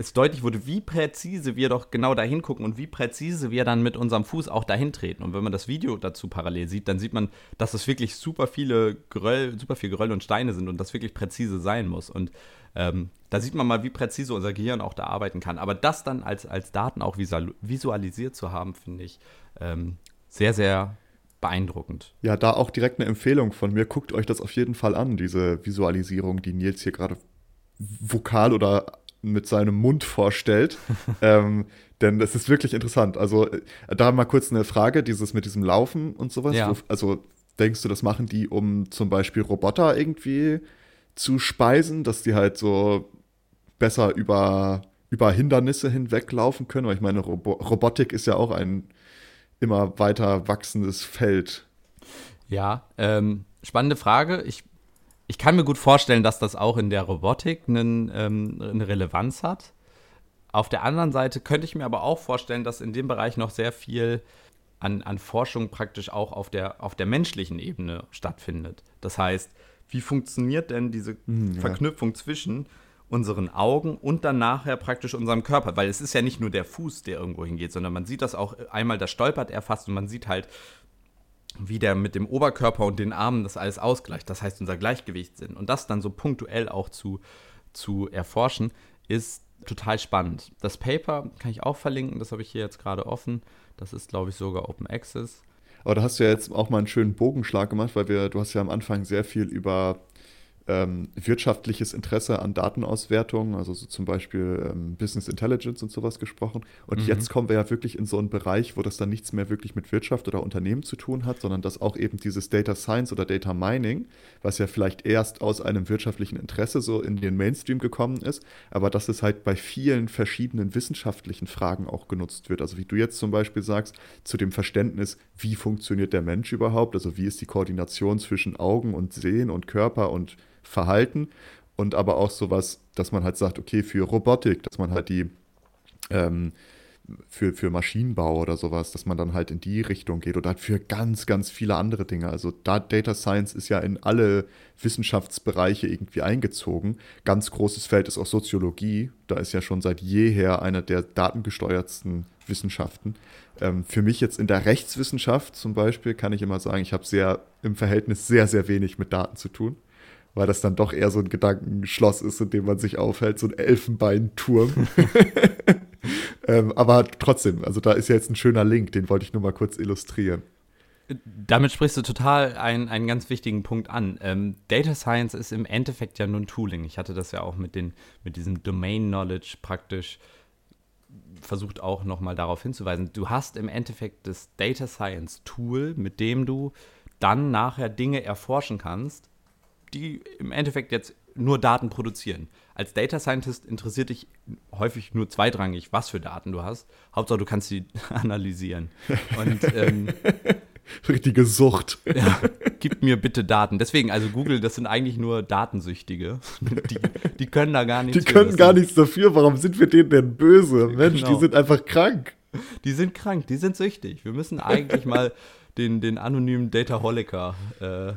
es deutlich wurde, wie präzise wir doch genau da hingucken und wie präzise wir dann mit unserem Fuß auch dahin treten. Und wenn man das Video dazu parallel sieht, dann sieht man, dass es wirklich super viele Geröll, super viel Geröll und Steine sind und das wirklich präzise sein muss. Und ähm, da sieht man mal, wie präzise unser Gehirn auch da arbeiten kann. Aber das dann als, als Daten auch visualisiert zu haben, finde ich ähm, sehr, sehr beeindruckend. Ja, da auch direkt eine Empfehlung von mir. Guckt euch das auf jeden Fall an, diese Visualisierung, die Nils hier gerade vokal oder mit seinem Mund vorstellt. <laughs> ähm, denn das ist wirklich interessant. Also, äh, da mal kurz eine Frage: dieses mit diesem Laufen und sowas. Ja. Also, denkst du, das machen die, um zum Beispiel Roboter irgendwie zu speisen, dass die halt so besser über, über Hindernisse hinweglaufen können? Weil ich meine, Robo Robotik ist ja auch ein immer weiter wachsendes Feld. Ja, ähm, spannende Frage. Ich ich kann mir gut vorstellen, dass das auch in der Robotik einen, ähm, eine Relevanz hat. Auf der anderen Seite könnte ich mir aber auch vorstellen, dass in dem Bereich noch sehr viel an, an Forschung praktisch auch auf der, auf der menschlichen Ebene stattfindet. Das heißt, wie funktioniert denn diese hm, ja. Verknüpfung zwischen unseren Augen und dann nachher praktisch unserem Körper? Weil es ist ja nicht nur der Fuß, der irgendwo hingeht, sondern man sieht das auch einmal, da stolpert er fast und man sieht halt, wie der mit dem Oberkörper und den Armen das alles ausgleicht, das heißt unser Gleichgewichtssinn. Und das dann so punktuell auch zu, zu erforschen, ist total spannend. Das Paper kann ich auch verlinken, das habe ich hier jetzt gerade offen. Das ist, glaube ich, sogar Open Access. Aber da hast du ja jetzt auch mal einen schönen Bogenschlag gemacht, weil wir, du hast ja am Anfang sehr viel über ähm, wirtschaftliches Interesse an Datenauswertung, also so zum Beispiel ähm, Business Intelligence und sowas gesprochen. Und mhm. jetzt kommen wir ja wirklich in so einen Bereich, wo das dann nichts mehr wirklich mit Wirtschaft oder Unternehmen zu tun hat, sondern dass auch eben dieses Data Science oder Data Mining, was ja vielleicht erst aus einem wirtschaftlichen Interesse so in den Mainstream gekommen ist, aber dass es halt bei vielen verschiedenen wissenschaftlichen Fragen auch genutzt wird. Also wie du jetzt zum Beispiel sagst, zu dem Verständnis, wie funktioniert der Mensch überhaupt, also wie ist die Koordination zwischen Augen und Sehen und Körper und Verhalten und aber auch sowas, dass man halt sagt, okay, für Robotik, dass man halt die ähm, für, für Maschinenbau oder sowas, dass man dann halt in die Richtung geht oder halt für ganz, ganz viele andere Dinge. Also da, Data Science ist ja in alle Wissenschaftsbereiche irgendwie eingezogen. Ganz großes Feld ist auch Soziologie. Da ist ja schon seit jeher einer der datengesteuertsten Wissenschaften. Ähm, für mich jetzt in der Rechtswissenschaft zum Beispiel kann ich immer sagen, ich habe sehr im Verhältnis sehr, sehr wenig mit Daten zu tun weil das dann doch eher so ein Gedankenschloss ist, in dem man sich aufhält, so ein Elfenbeinturm. <laughs> ähm, aber trotzdem, also da ist ja jetzt ein schöner Link, den wollte ich nur mal kurz illustrieren. Damit sprichst du total einen, einen ganz wichtigen Punkt an. Ähm, Data Science ist im Endeffekt ja nur ein Tooling. Ich hatte das ja auch mit, den, mit diesem Domain Knowledge praktisch versucht auch nochmal darauf hinzuweisen. Du hast im Endeffekt das Data Science Tool, mit dem du dann nachher Dinge erforschen kannst, die im Endeffekt jetzt nur Daten produzieren. Als Data Scientist interessiert dich häufig nur zweitrangig, was für Daten du hast. Hauptsache, du kannst sie <laughs> analysieren. Und ähm, <laughs> <laughs> richtige Sucht. Ja, gib mir bitte Daten. Deswegen, also Google, das sind eigentlich nur Datensüchtige. Die, die können da gar nichts Die können gar nichts dafür. Warum sind wir denen denn böse? Mensch, genau. die sind einfach krank. Die sind krank, die sind süchtig. Wir müssen eigentlich mal den, den anonymen Dataholiker äh,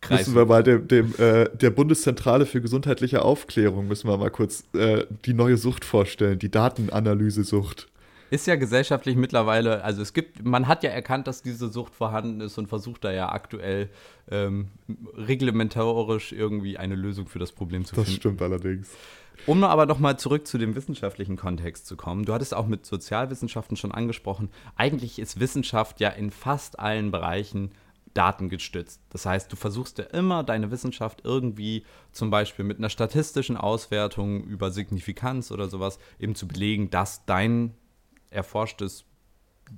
Kreis. <laughs> Müssen wir mal dem, dem äh, der Bundeszentrale für gesundheitliche Aufklärung müssen wir mal kurz äh, die neue Sucht vorstellen, die Datenanalyse-Sucht. Ist ja gesellschaftlich mittlerweile, also es gibt, man hat ja erkannt, dass diese Sucht vorhanden ist und versucht da ja aktuell ähm, reglementorisch irgendwie eine Lösung für das Problem zu das finden. Das stimmt allerdings. Um aber nochmal zurück zu dem wissenschaftlichen Kontext zu kommen, du hattest auch mit Sozialwissenschaften schon angesprochen, eigentlich ist Wissenschaft ja in fast allen Bereichen datengestützt. Das heißt, du versuchst ja immer deine Wissenschaft irgendwie zum Beispiel mit einer statistischen Auswertung über Signifikanz oder sowas eben zu belegen, dass dein erforschtes,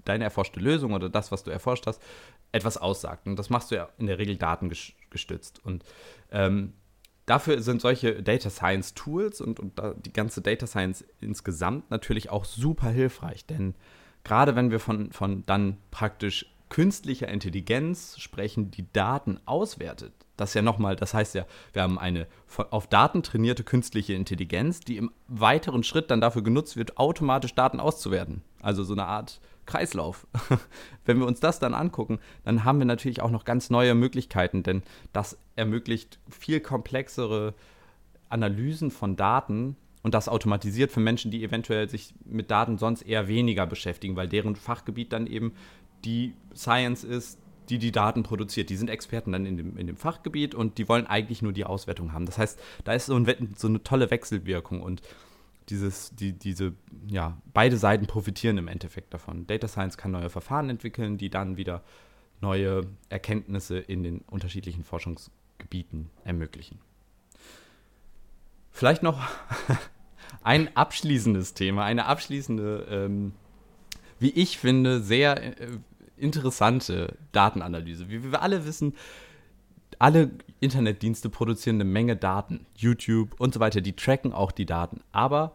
deine erforschte Lösung oder das, was du erforscht hast, etwas aussagt. Und das machst du ja in der Regel datengestützt. Und ähm, dafür sind solche Data Science Tools und, und die ganze Data Science insgesamt natürlich auch super hilfreich, denn gerade wenn wir von, von dann praktisch künstlicher Intelligenz sprechen, die Daten auswertet. Das ja nochmal, das heißt ja, wir haben eine auf Daten trainierte künstliche Intelligenz, die im weiteren Schritt dann dafür genutzt wird, automatisch Daten auszuwerten. Also so eine Art Kreislauf. <laughs> Wenn wir uns das dann angucken, dann haben wir natürlich auch noch ganz neue Möglichkeiten, denn das ermöglicht viel komplexere Analysen von Daten und das automatisiert für Menschen, die eventuell sich mit Daten sonst eher weniger beschäftigen, weil deren Fachgebiet dann eben die Science ist, die die Daten produziert. Die sind Experten dann in dem, in dem Fachgebiet und die wollen eigentlich nur die Auswertung haben. Das heißt, da ist so, ein, so eine tolle Wechselwirkung und dieses, die, diese, ja, beide Seiten profitieren im Endeffekt davon. Data Science kann neue Verfahren entwickeln, die dann wieder neue Erkenntnisse in den unterschiedlichen Forschungsgebieten ermöglichen. Vielleicht noch <laughs> ein abschließendes Thema, eine abschließende, ähm, wie ich finde, sehr äh, interessante Datenanalyse. Wie wir alle wissen, alle Internetdienste produzieren eine Menge Daten. YouTube und so weiter, die tracken auch die Daten. Aber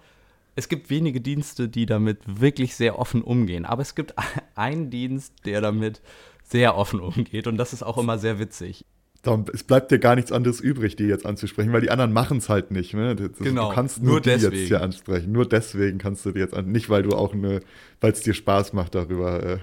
es gibt wenige Dienste, die damit wirklich sehr offen umgehen. Aber es gibt <laughs> einen Dienst, der damit sehr offen umgeht. Und das ist auch immer sehr witzig. Darum, es bleibt dir gar nichts anderes übrig, die jetzt anzusprechen, weil die anderen machen es halt nicht. Ne? Das, genau, du kannst nur, nur die deswegen. jetzt hier ansprechen. Nur deswegen kannst du die jetzt an, nicht weil du auch eine, weil es dir Spaß macht darüber. Äh.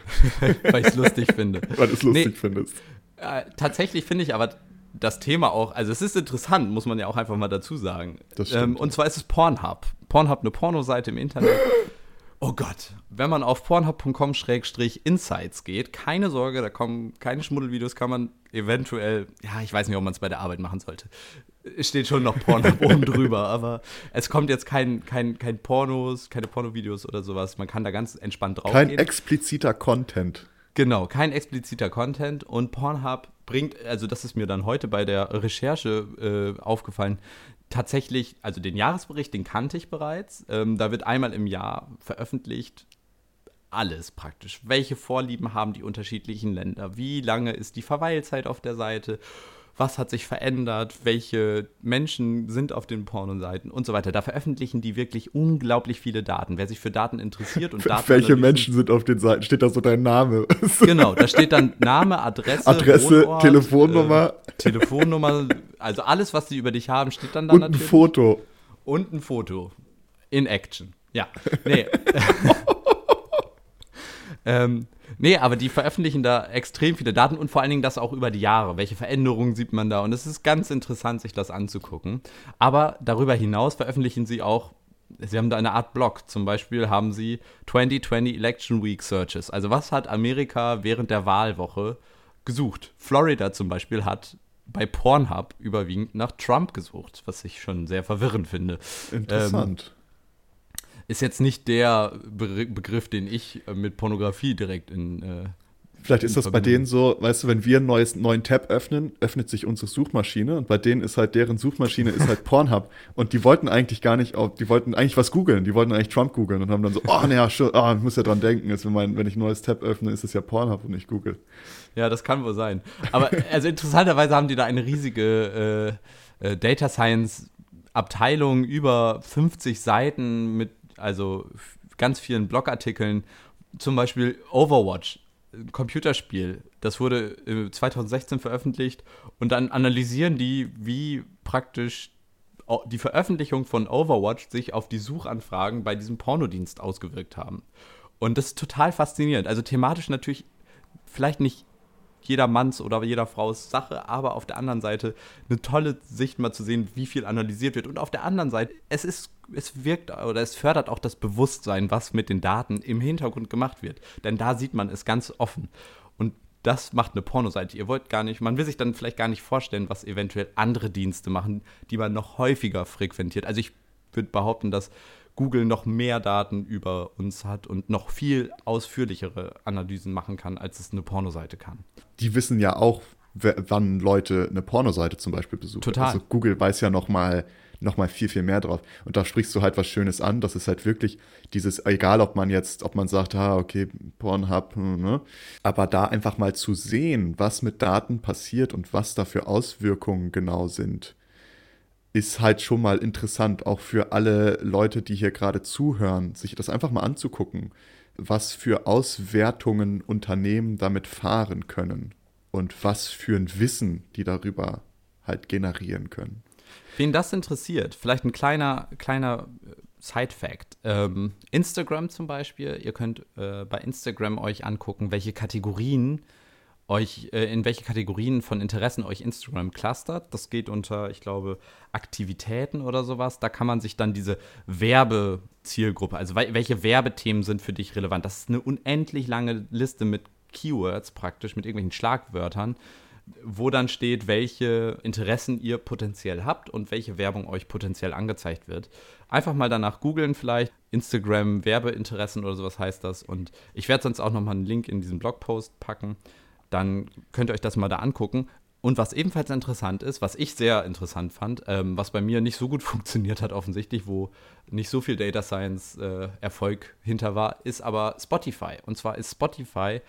<laughs> weil ich es lustig finde. <laughs> weil du es lustig nee, findest. Äh, tatsächlich finde ich aber das Thema auch, also es ist interessant, muss man ja auch einfach mal dazu sagen. Ähm, und zwar ist es Pornhub. Pornhub, eine Pornoseite im Internet. <laughs> Oh Gott, wenn man auf pornhub.com-insights geht, keine Sorge, da kommen keine Schmuddelvideos, kann man eventuell, ja, ich weiß nicht, ob man es bei der Arbeit machen sollte. Es steht schon noch Pornhub <laughs> oben drüber, aber es kommt jetzt kein, kein, kein Pornos, keine Pornovideos oder sowas. Man kann da ganz entspannt drauf Kein gehen. expliziter Content. Genau, kein expliziter Content und Pornhub bringt, also das ist mir dann heute bei der Recherche äh, aufgefallen, tatsächlich, also den Jahresbericht, den kannte ich bereits. Ähm, da wird einmal im Jahr veröffentlicht alles praktisch. Welche Vorlieben haben die unterschiedlichen Länder? Wie lange ist die Verweilzeit auf der Seite? Was hat sich verändert? Welche Menschen sind auf den Pornoseiten und so weiter? Da veröffentlichen die wirklich unglaublich viele Daten. Wer sich für Daten interessiert und Daten Welche Menschen sind auf den Seiten? Steht da so dein Name? <laughs> genau, da steht dann Name, Adresse, Adresse, Wohnort, Telefonnummer. Äh, Telefonnummer, also alles, was sie über dich haben, steht dann da und natürlich. Und ein Foto. Und ein Foto. In Action. Ja. Nee. <laughs> <laughs> ähm, nee, aber die veröffentlichen da extrem viele Daten und vor allen Dingen das auch über die Jahre. Welche Veränderungen sieht man da? Und es ist ganz interessant, sich das anzugucken. Aber darüber hinaus veröffentlichen sie auch Sie haben da eine Art Blog. Zum Beispiel haben sie 2020 Election Week Searches. Also was hat Amerika während der Wahlwoche gesucht? Florida zum Beispiel hat bei Pornhub überwiegend nach Trump gesucht, was ich schon sehr verwirrend finde. Interessant. Ähm, ist jetzt nicht der Be Begriff, den ich äh, mit Pornografie direkt in. Äh, Vielleicht ist das bei denen so, weißt du, wenn wir einen neues, neuen Tab öffnen, öffnet sich unsere Suchmaschine und bei denen ist halt deren Suchmaschine ist halt <laughs> Pornhub und die wollten eigentlich gar nicht, auf, die wollten eigentlich was googeln, die wollten eigentlich Trump googeln und haben dann so, oh naja, oh, ich muss ja dran denken, jetzt, wenn, mein, wenn ich ein neues Tab öffne, ist es ja Pornhub und nicht Google. Ja, das kann wohl sein. Aber also interessanterweise haben die da eine riesige äh, äh, Data Science Abteilung, über 50 Seiten mit also ganz vielen Blogartikeln. Zum Beispiel Overwatch, ein Computerspiel. Das wurde 2016 veröffentlicht und dann analysieren die, wie praktisch die Veröffentlichung von Overwatch sich auf die Suchanfragen bei diesem Pornodienst ausgewirkt haben. Und das ist total faszinierend. Also thematisch natürlich vielleicht nicht jeder Manns oder jeder Frau's Sache, aber auf der anderen Seite eine tolle Sicht mal zu sehen, wie viel analysiert wird. Und auf der anderen Seite, es ist, es wirkt oder es fördert auch das Bewusstsein, was mit den Daten im Hintergrund gemacht wird. Denn da sieht man es ganz offen. Und das macht eine Pornoseite. Ihr wollt gar nicht, man will sich dann vielleicht gar nicht vorstellen, was eventuell andere Dienste machen, die man noch häufiger frequentiert. Also ich würde behaupten, dass Google noch mehr Daten über uns hat und noch viel ausführlichere Analysen machen kann, als es eine Pornoseite kann. Die wissen ja auch, wann Leute eine Pornoseite zum Beispiel besuchen. Total. Also Google weiß ja noch mal noch mal viel, viel mehr drauf. Und da sprichst du halt was Schönes an. Das ist halt wirklich dieses, egal ob man jetzt, ob man sagt, ah, okay, Pornhub, hm, ne? aber da einfach mal zu sehen, was mit Daten passiert und was da für Auswirkungen genau sind ist halt schon mal interessant, auch für alle Leute, die hier gerade zuhören, sich das einfach mal anzugucken, was für Auswertungen Unternehmen damit fahren können und was für ein Wissen die darüber halt generieren können. Wen das interessiert, vielleicht ein kleiner, kleiner äh, Side-Fact. Ähm, Instagram zum Beispiel, ihr könnt äh, bei Instagram euch angucken, welche Kategorien euch, äh, in welche Kategorien von Interessen euch Instagram clustert. Das geht unter, ich glaube, Aktivitäten oder sowas. Da kann man sich dann diese Werbezielgruppe, also welche Werbethemen sind für dich relevant. Das ist eine unendlich lange Liste mit Keywords praktisch, mit irgendwelchen Schlagwörtern, wo dann steht, welche Interessen ihr potenziell habt und welche Werbung euch potenziell angezeigt wird. Einfach mal danach googeln vielleicht, Instagram Werbeinteressen oder sowas heißt das und ich werde sonst auch nochmal einen Link in diesen Blogpost packen dann könnt ihr euch das mal da angucken. Und was ebenfalls interessant ist, was ich sehr interessant fand, ähm, was bei mir nicht so gut <laughs> funktioniert hat offensichtlich, wo nicht so viel Data Science äh, Erfolg hinter war, ist aber Spotify. Und zwar ist Spotify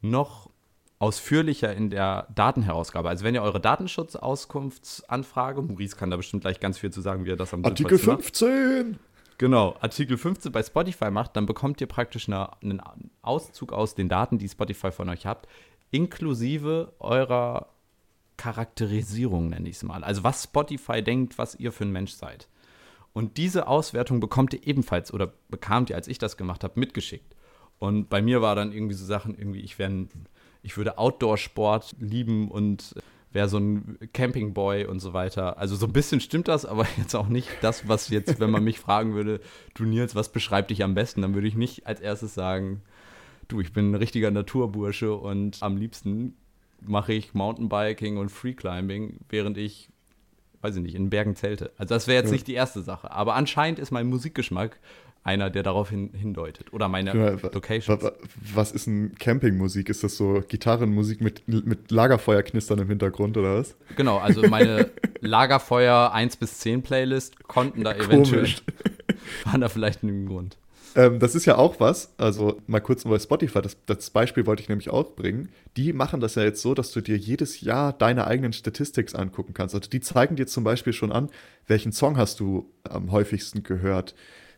noch ausführlicher in der Datenherausgabe. Also wenn ihr eure Datenschutzauskunftsanfrage, Maurice kann da bestimmt gleich ganz viel zu sagen, wie er das am Artikel 15! Macht. Genau, Artikel 15 bei Spotify macht, dann bekommt ihr praktisch eine, einen Auszug aus den Daten, die Spotify von euch habt, inklusive eurer Charakterisierung, nenne ich es mal. Also was Spotify denkt, was ihr für ein Mensch seid. Und diese Auswertung bekommt ihr ebenfalls oder bekamt ihr, als ich das gemacht habe, mitgeschickt. Und bei mir war dann irgendwie so Sachen, irgendwie, ich, wär, ich würde Outdoor-Sport lieben und wäre so ein Campingboy und so weiter. Also so ein bisschen stimmt das, aber <laughs> jetzt auch nicht das, was jetzt, wenn man mich fragen würde, du Nils, was beschreibt dich am besten, dann würde ich nicht als erstes sagen, du, ich bin ein richtiger Naturbursche und am liebsten mache ich Mountainbiking und Freeclimbing, während ich, weiß ich nicht, in Bergen zelte. Also das wäre jetzt ja. nicht die erste Sache. Aber anscheinend ist mein Musikgeschmack einer, der darauf hin, hindeutet. Oder meine ja, Locations. Was ist denn Campingmusik? Ist das so Gitarrenmusik mit, mit Lagerfeuerknistern im Hintergrund oder was? Genau, also meine <laughs> Lagerfeuer 1 bis 10 Playlist konnten da eventuell, Komisch. waren da vielleicht ein Grund. Ähm, das ist ja auch was, also mal kurz bei Spotify, das, das, Beispiel wollte ich nämlich auch bringen. Die machen das ja jetzt so, dass du dir jedes Jahr deine eigenen Statistics angucken kannst. Also die zeigen dir zum Beispiel schon an, welchen Song hast du am häufigsten gehört,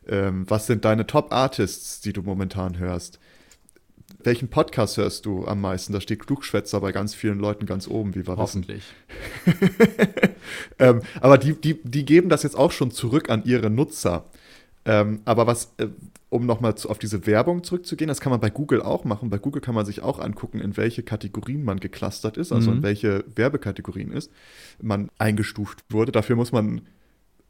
ähm, was sind deine Top-Artists, die du momentan hörst. Welchen Podcast hörst du am meisten? Da steht Klugschwätzer bei ganz vielen Leuten ganz oben, wie wir Hoffentlich. <laughs> ähm, aber die, die, die geben das jetzt auch schon zurück an ihre Nutzer. Ähm, aber was, äh, um nochmal auf diese Werbung zurückzugehen, das kann man bei Google auch machen. Bei Google kann man sich auch angucken, in welche Kategorien man geclustert ist, also mhm. in welche Werbekategorien ist, man eingestuft wurde. Dafür muss man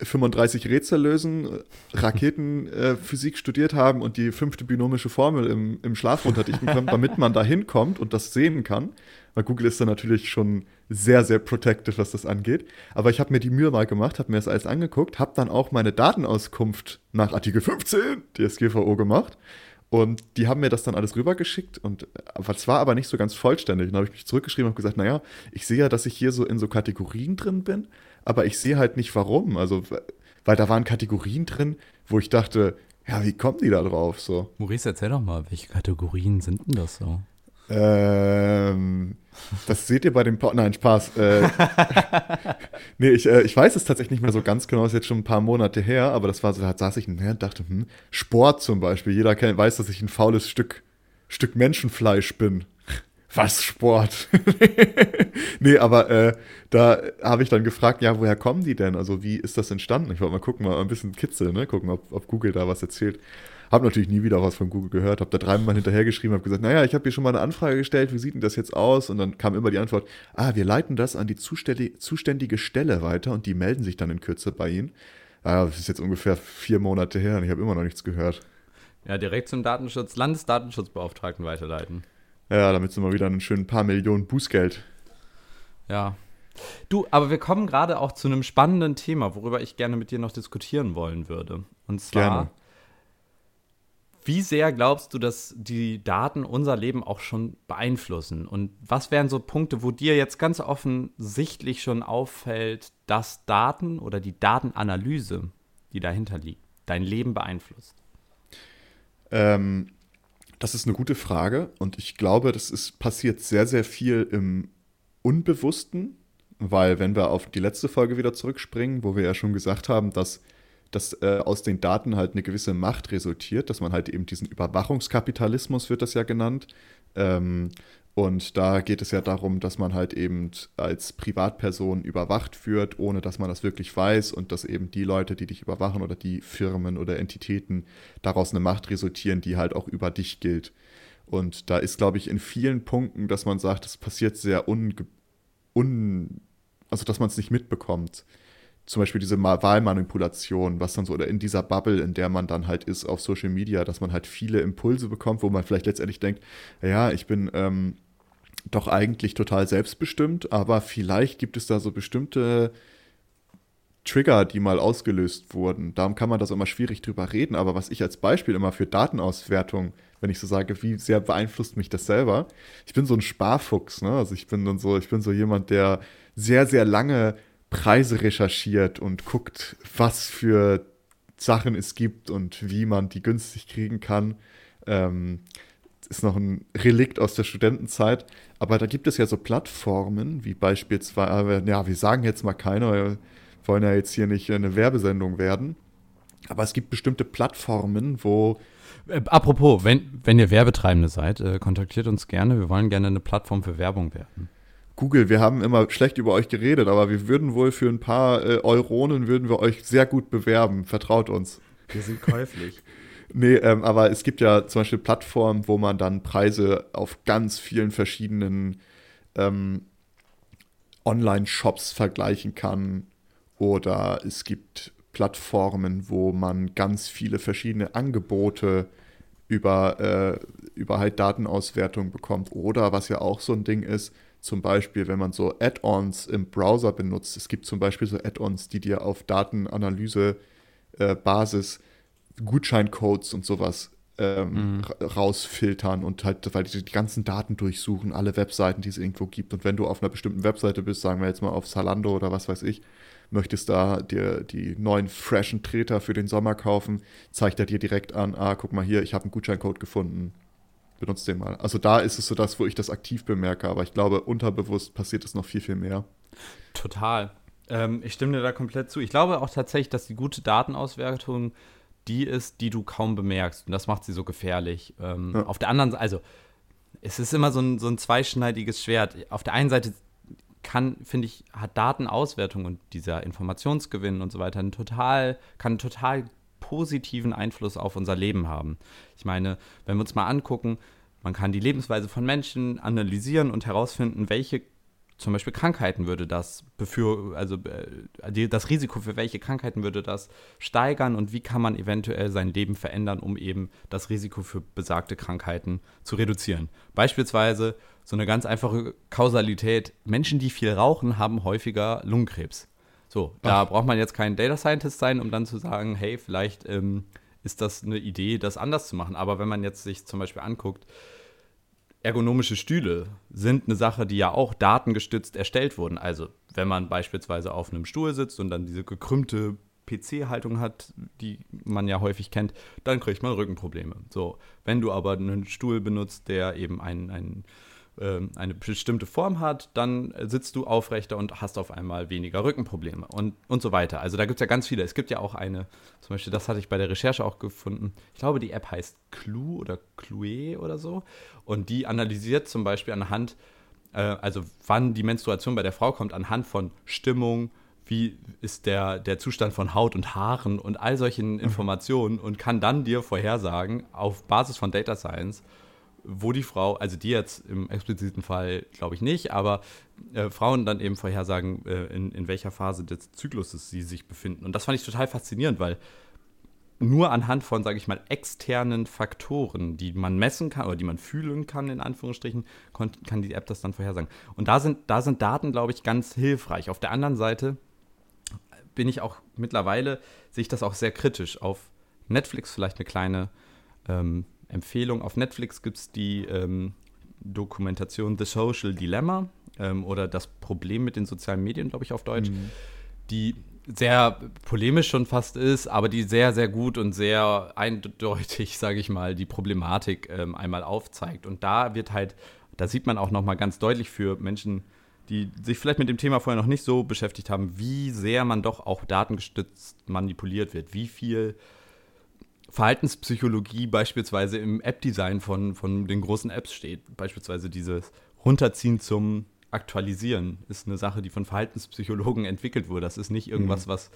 35 Rätsel lösen, Raketenphysik äh, studiert haben und die fünfte binomische Formel im, im Schlaf runterdichten können, damit man da hinkommt und das sehen kann. Weil Google ist da natürlich schon sehr, sehr protective, was das angeht. Aber ich habe mir die Mühe mal gemacht, habe mir das alles angeguckt, habe dann auch meine Datenauskunft nach Artikel 15 DSGVO gemacht. Und die haben mir das dann alles rübergeschickt und es war aber nicht so ganz vollständig. Dann habe ich mich zurückgeschrieben und gesagt, naja, ich sehe ja, dass ich hier so in so Kategorien drin bin, aber ich sehe halt nicht warum. Also, weil da waren Kategorien drin, wo ich dachte, ja, wie kommen die da drauf? So. Maurice, erzähl doch mal, welche Kategorien sind denn das so? Ähm, das seht ihr bei dem pa Nein, Spaß. Äh, <laughs> nee, ich, äh, ich weiß es tatsächlich nicht mehr so ganz genau, ist jetzt schon ein paar Monate her, aber das war so, da saß ich und dachte, hm, Sport zum Beispiel. Jeder kennt, weiß, dass ich ein faules Stück, Stück Menschenfleisch bin. Was Sport? <laughs> nee, aber äh, da habe ich dann gefragt, ja, woher kommen die denn? Also wie ist das entstanden? Ich wollte mal gucken, mal ein bisschen kitzeln, ne? gucken, ob, ob Google da was erzählt. Habe natürlich nie wieder was von Google gehört, habe da dreimal hinterhergeschrieben, habe gesagt, naja, ich habe hier schon mal eine Anfrage gestellt, wie sieht denn das jetzt aus? Und dann kam immer die Antwort, ah, wir leiten das an die zuständige Stelle weiter und die melden sich dann in Kürze bei Ihnen. Ah, das ist jetzt ungefähr vier Monate her und ich habe immer noch nichts gehört. Ja, direkt zum Datenschutz, Landesdatenschutzbeauftragten weiterleiten. Ja, damit sind wir wieder ein schönen paar Millionen Bußgeld. Ja. Du, aber wir kommen gerade auch zu einem spannenden Thema, worüber ich gerne mit dir noch diskutieren wollen würde. Und zwar gerne. Wie sehr glaubst du, dass die Daten unser Leben auch schon beeinflussen? Und was wären so Punkte, wo dir jetzt ganz offensichtlich schon auffällt, dass Daten oder die Datenanalyse, die dahinter liegt, dein Leben beeinflusst? Ähm, das ist eine gute Frage und ich glaube, das ist passiert sehr, sehr viel im Unbewussten, weil wenn wir auf die letzte Folge wieder zurückspringen, wo wir ja schon gesagt haben, dass dass äh, aus den Daten halt eine gewisse Macht resultiert, dass man halt eben diesen Überwachungskapitalismus wird das ja genannt. Ähm, und da geht es ja darum, dass man halt eben als Privatperson überwacht wird, ohne dass man das wirklich weiß und dass eben die Leute, die dich überwachen oder die Firmen oder Entitäten daraus eine Macht resultieren, die halt auch über dich gilt. Und da ist, glaube ich, in vielen Punkten, dass man sagt, es passiert sehr un, un also dass man es nicht mitbekommt. Zum Beispiel diese Wahlmanipulation, was dann so, oder in dieser Bubble, in der man dann halt ist auf Social Media, dass man halt viele Impulse bekommt, wo man vielleicht letztendlich denkt, ja, ich bin ähm, doch eigentlich total selbstbestimmt, aber vielleicht gibt es da so bestimmte Trigger, die mal ausgelöst wurden. Darum kann man das immer schwierig drüber reden. Aber was ich als Beispiel immer für Datenauswertung, wenn ich so sage, wie sehr beeinflusst mich das selber? Ich bin so ein Sparfuchs, ne? Also ich bin dann so, ich bin so jemand, der sehr, sehr lange Preise recherchiert und guckt, was für Sachen es gibt und wie man die günstig kriegen kann. Ähm, ist noch ein Relikt aus der Studentenzeit. Aber da gibt es ja so Plattformen, wie beispielsweise, ja, wir sagen jetzt mal keine, wollen ja jetzt hier nicht eine Werbesendung werden. Aber es gibt bestimmte Plattformen, wo. Äh, apropos, wenn, wenn ihr Werbetreibende seid, äh, kontaktiert uns gerne. Wir wollen gerne eine Plattform für Werbung werden. Google, wir haben immer schlecht über euch geredet, aber wir würden wohl für ein paar äh, Euronen würden wir euch sehr gut bewerben. Vertraut uns. Wir sind käuflich. Nee, ähm, aber es gibt ja zum Beispiel Plattformen, wo man dann Preise auf ganz vielen verschiedenen ähm, Online-Shops vergleichen kann oder es gibt Plattformen, wo man ganz viele verschiedene Angebote über, äh, über halt Datenauswertung bekommt. Oder was ja auch so ein Ding ist, zum Beispiel, wenn man so Add-ons im Browser benutzt. Es gibt zum Beispiel so Add-ons, die dir auf Datenanalyse-Basis äh, Gutscheincodes und sowas ähm, mhm. rausfiltern und halt, weil die die ganzen Daten durchsuchen, alle Webseiten, die es irgendwo gibt. Und wenn du auf einer bestimmten Webseite bist, sagen wir jetzt mal auf Zalando oder was weiß ich, möchtest da dir die neuen freshen Treter für den Sommer kaufen, zeigt er dir direkt an, ah, guck mal hier, ich habe einen Gutscheincode gefunden. Benutzt den mal. Also da ist es so das, wo ich das aktiv bemerke, aber ich glaube, unterbewusst passiert es noch viel, viel mehr. Total. Ähm, ich stimme dir da komplett zu. Ich glaube auch tatsächlich, dass die gute Datenauswertung die ist, die du kaum bemerkst. Und das macht sie so gefährlich. Ähm, ja. Auf der anderen Seite, also es ist immer so ein, so ein zweischneidiges Schwert. Auf der einen Seite kann, finde ich, hat Datenauswertung und dieser Informationsgewinn und so weiter einen total, kann einen total positiven Einfluss auf unser Leben haben. Ich meine, wenn wir uns mal angucken, man kann die Lebensweise von Menschen analysieren und herausfinden, welche zum Beispiel Krankheiten würde das befür, also äh, die, das Risiko für welche Krankheiten würde das steigern und wie kann man eventuell sein Leben verändern, um eben das Risiko für besagte Krankheiten zu reduzieren. Beispielsweise so eine ganz einfache Kausalität: Menschen, die viel rauchen, haben häufiger Lungenkrebs. So, da Ach. braucht man jetzt kein Data Scientist sein, um dann zu sagen, hey, vielleicht ähm, ist das eine Idee, das anders zu machen. Aber wenn man jetzt sich zum Beispiel anguckt, ergonomische Stühle sind eine Sache, die ja auch datengestützt erstellt wurden. Also wenn man beispielsweise auf einem Stuhl sitzt und dann diese gekrümmte PC-Haltung hat, die man ja häufig kennt, dann kriegt man Rückenprobleme. So, wenn du aber einen Stuhl benutzt, der eben ein, ein ähm, eine bestimmte Form hat, dann sitzt du aufrechter und hast auf einmal weniger Rückenprobleme und, und so weiter. Also da gibt es ja ganz viele. Es gibt ja auch eine, zum Beispiel, das hatte ich bei der Recherche auch gefunden. Ich glaube, die App heißt Clue oder Clue oder so. Und die analysiert zum Beispiel anhand, äh, also wann die Menstruation bei der Frau kommt, anhand von Stimmung, wie ist der, der Zustand von Haut und Haaren und all solchen mhm. Informationen und kann dann dir vorhersagen, auf Basis von Data Science, wo die Frau, also die jetzt im expliziten Fall glaube ich nicht, aber äh, Frauen dann eben vorhersagen, äh, in, in welcher Phase des Zykluses sie sich befinden. Und das fand ich total faszinierend, weil nur anhand von, sage ich mal, externen Faktoren, die man messen kann oder die man fühlen kann, in Anführungsstrichen, kann die App das dann vorhersagen. Und da sind, da sind Daten, glaube ich, ganz hilfreich. Auf der anderen Seite bin ich auch mittlerweile, sehe ich das auch sehr kritisch. Auf Netflix vielleicht eine kleine ähm, Empfehlung. Auf Netflix gibt es die ähm, Dokumentation The Social Dilemma ähm, oder das Problem mit den sozialen Medien, glaube ich, auf Deutsch, mhm. die sehr polemisch schon fast ist, aber die sehr, sehr gut und sehr eindeutig, <laughs> sage ich mal, die Problematik ähm, einmal aufzeigt. Und da wird halt, da sieht man auch nochmal ganz deutlich für Menschen, die sich vielleicht mit dem Thema vorher noch nicht so beschäftigt haben, wie sehr man doch auch datengestützt manipuliert wird, wie viel Verhaltenspsychologie beispielsweise im App-Design von, von den großen Apps steht. Beispielsweise dieses Runterziehen zum Aktualisieren ist eine Sache, die von Verhaltenspsychologen entwickelt wurde. Das ist nicht irgendwas, mhm. was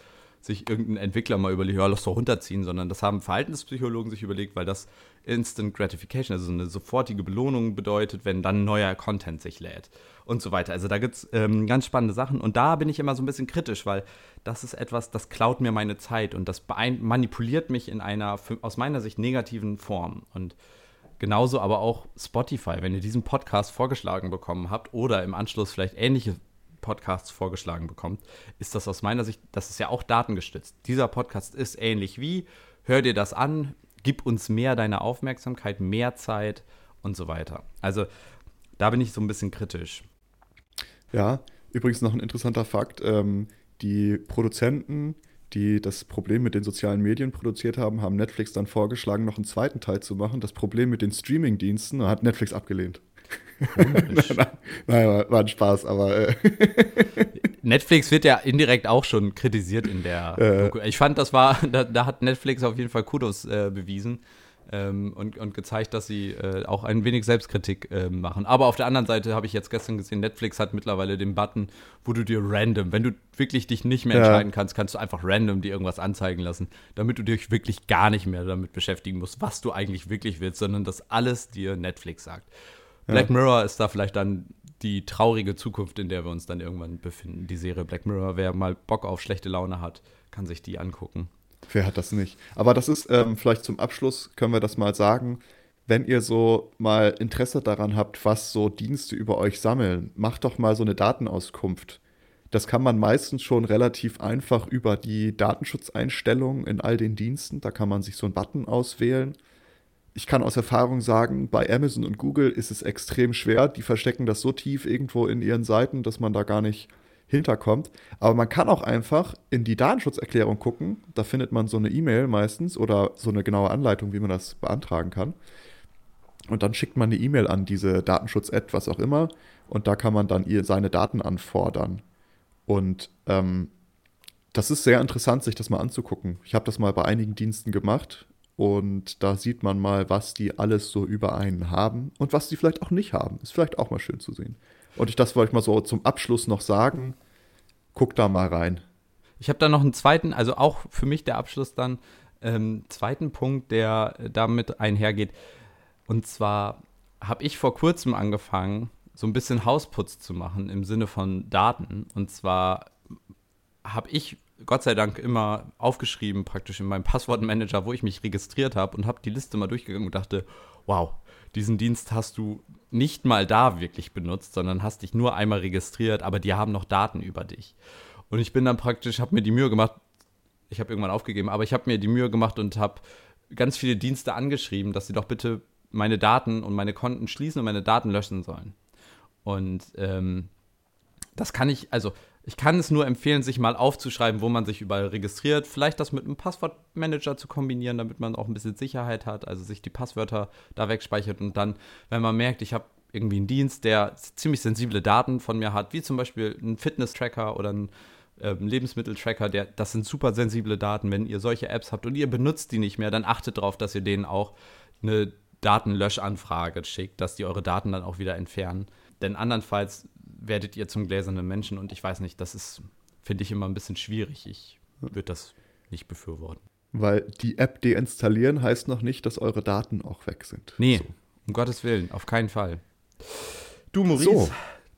sich irgendein Entwickler mal überlegt, ja, lass doch runterziehen, sondern das haben Verhaltenspsychologen sich überlegt, weil das Instant Gratification, also eine sofortige Belohnung bedeutet, wenn dann neuer Content sich lädt und so weiter. Also da gibt es ähm, ganz spannende Sachen und da bin ich immer so ein bisschen kritisch, weil das ist etwas, das klaut mir meine Zeit und das manipuliert mich in einer aus meiner Sicht negativen Form. Und genauso aber auch Spotify, wenn ihr diesen Podcast vorgeschlagen bekommen habt oder im Anschluss vielleicht ähnliche Podcasts vorgeschlagen bekommt, ist das aus meiner Sicht, das ist ja auch datengestützt. Dieser Podcast ist ähnlich wie, hör dir das an, gib uns mehr deine Aufmerksamkeit, mehr Zeit und so weiter. Also da bin ich so ein bisschen kritisch. Ja, übrigens noch ein interessanter Fakt. Ähm, die Produzenten, die das Problem mit den sozialen Medien produziert haben, haben Netflix dann vorgeschlagen, noch einen zweiten Teil zu machen. Das Problem mit den Streaming-Diensten hat Netflix abgelehnt. <laughs> nein, nein, war ein Spaß, aber. Äh <laughs> Netflix wird ja indirekt auch schon kritisiert in der. Äh. Ich fand, das war, da, da, hat Netflix auf jeden Fall Kudos äh, bewiesen. Ähm, und, und, gezeigt, dass sie äh, auch ein wenig Selbstkritik äh, machen. Aber auf der anderen Seite habe ich jetzt gestern gesehen, Netflix hat mittlerweile den Button, wo du dir random, wenn du wirklich dich nicht mehr ja. entscheiden kannst, kannst du einfach random dir irgendwas anzeigen lassen, damit du dich wirklich gar nicht mehr damit beschäftigen musst, was du eigentlich wirklich willst, sondern dass alles dir Netflix sagt. Black Mirror ist da vielleicht dann die traurige Zukunft, in der wir uns dann irgendwann befinden. Die Serie Black Mirror, wer mal Bock auf schlechte Laune hat, kann sich die angucken. Wer hat das nicht? Aber das ist ähm, vielleicht zum Abschluss, können wir das mal sagen. Wenn ihr so mal Interesse daran habt, was so Dienste über euch sammeln, macht doch mal so eine Datenauskunft. Das kann man meistens schon relativ einfach über die Datenschutzeinstellungen in all den Diensten. Da kann man sich so einen Button auswählen ich kann aus Erfahrung sagen, bei Amazon und Google ist es extrem schwer. Die verstecken das so tief irgendwo in ihren Seiten, dass man da gar nicht hinterkommt. Aber man kann auch einfach in die Datenschutzerklärung gucken. Da findet man so eine E-Mail meistens oder so eine genaue Anleitung, wie man das beantragen kann. Und dann schickt man eine E-Mail an diese Datenschutz-App, was auch immer. Und da kann man dann ihr seine Daten anfordern. Und ähm, das ist sehr interessant, sich das mal anzugucken. Ich habe das mal bei einigen Diensten gemacht. Und da sieht man mal, was die alles so über einen haben und was die vielleicht auch nicht haben. Ist vielleicht auch mal schön zu sehen. Und ich das wollte ich mal so zum Abschluss noch sagen. Guck da mal rein. Ich habe da noch einen zweiten, also auch für mich der Abschluss dann, ähm, zweiten Punkt, der damit einhergeht. Und zwar habe ich vor kurzem angefangen, so ein bisschen Hausputz zu machen im Sinne von Daten. Und zwar habe ich Gott sei Dank immer aufgeschrieben, praktisch in meinem Passwortmanager, wo ich mich registriert habe und habe die Liste mal durchgegangen und dachte, wow, diesen Dienst hast du nicht mal da wirklich benutzt, sondern hast dich nur einmal registriert, aber die haben noch Daten über dich. Und ich bin dann praktisch, habe mir die Mühe gemacht, ich habe irgendwann aufgegeben, aber ich habe mir die Mühe gemacht und habe ganz viele Dienste angeschrieben, dass sie doch bitte meine Daten und meine Konten schließen und meine Daten löschen sollen. Und ähm, das kann ich, also ich kann es nur empfehlen, sich mal aufzuschreiben, wo man sich überall registriert. Vielleicht das mit einem Passwortmanager zu kombinieren, damit man auch ein bisschen Sicherheit hat, also sich die Passwörter da wegspeichert und dann, wenn man merkt, ich habe irgendwie einen Dienst, der ziemlich sensible Daten von mir hat, wie zum Beispiel ein Fitness-Tracker oder ein ähm, Lebensmitteltracker, der, das sind super sensible Daten. Wenn ihr solche Apps habt und ihr benutzt die nicht mehr, dann achtet darauf, dass ihr denen auch eine Datenlöschanfrage schickt, dass die eure Daten dann auch wieder entfernen. Denn andernfalls werdet ihr zum gläsernen Menschen und ich weiß nicht, das ist, finde ich immer ein bisschen schwierig. Ich würde das nicht befürworten. Weil die App deinstallieren heißt noch nicht, dass eure Daten auch weg sind. Nee, so. um Gottes Willen, auf keinen Fall. Du, Maurice, so.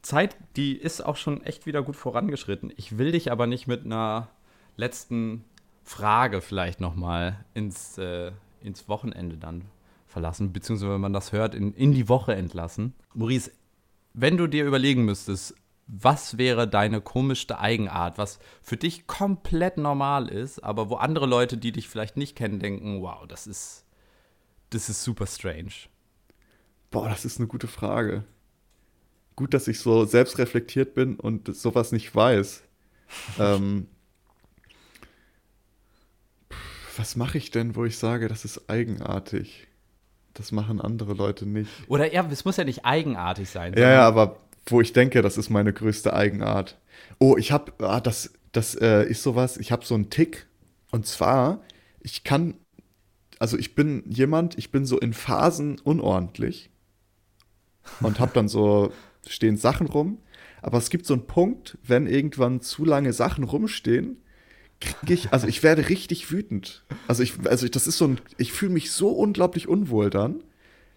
Zeit, die ist auch schon echt wieder gut vorangeschritten. Ich will dich aber nicht mit einer letzten Frage vielleicht nochmal ins, äh, ins Wochenende dann verlassen, beziehungsweise wenn man das hört, in, in die Woche entlassen. Maurice, wenn du dir überlegen müsstest, was wäre deine komischste Eigenart, was für dich komplett normal ist, aber wo andere Leute, die dich vielleicht nicht kennen, denken, wow, das ist, das ist super strange. Boah, das ist eine gute Frage. Gut, dass ich so selbstreflektiert bin und sowas nicht weiß. <laughs> ähm, was mache ich denn, wo ich sage, das ist eigenartig? Das machen andere Leute nicht. Oder ja, es muss ja nicht eigenartig sein. Ja, ja, aber wo ich denke, das ist meine größte Eigenart. Oh, ich habe, ah, das, das äh, ist sowas, ich habe so einen Tick. Und zwar, ich kann, also ich bin jemand, ich bin so in Phasen unordentlich und habe dann so, stehen Sachen rum. Aber es gibt so einen Punkt, wenn irgendwann zu lange Sachen rumstehen, kriege ich, also ich werde richtig wütend. Also ich, also ich, das ist so ein, ich fühle mich so unglaublich unwohl dann,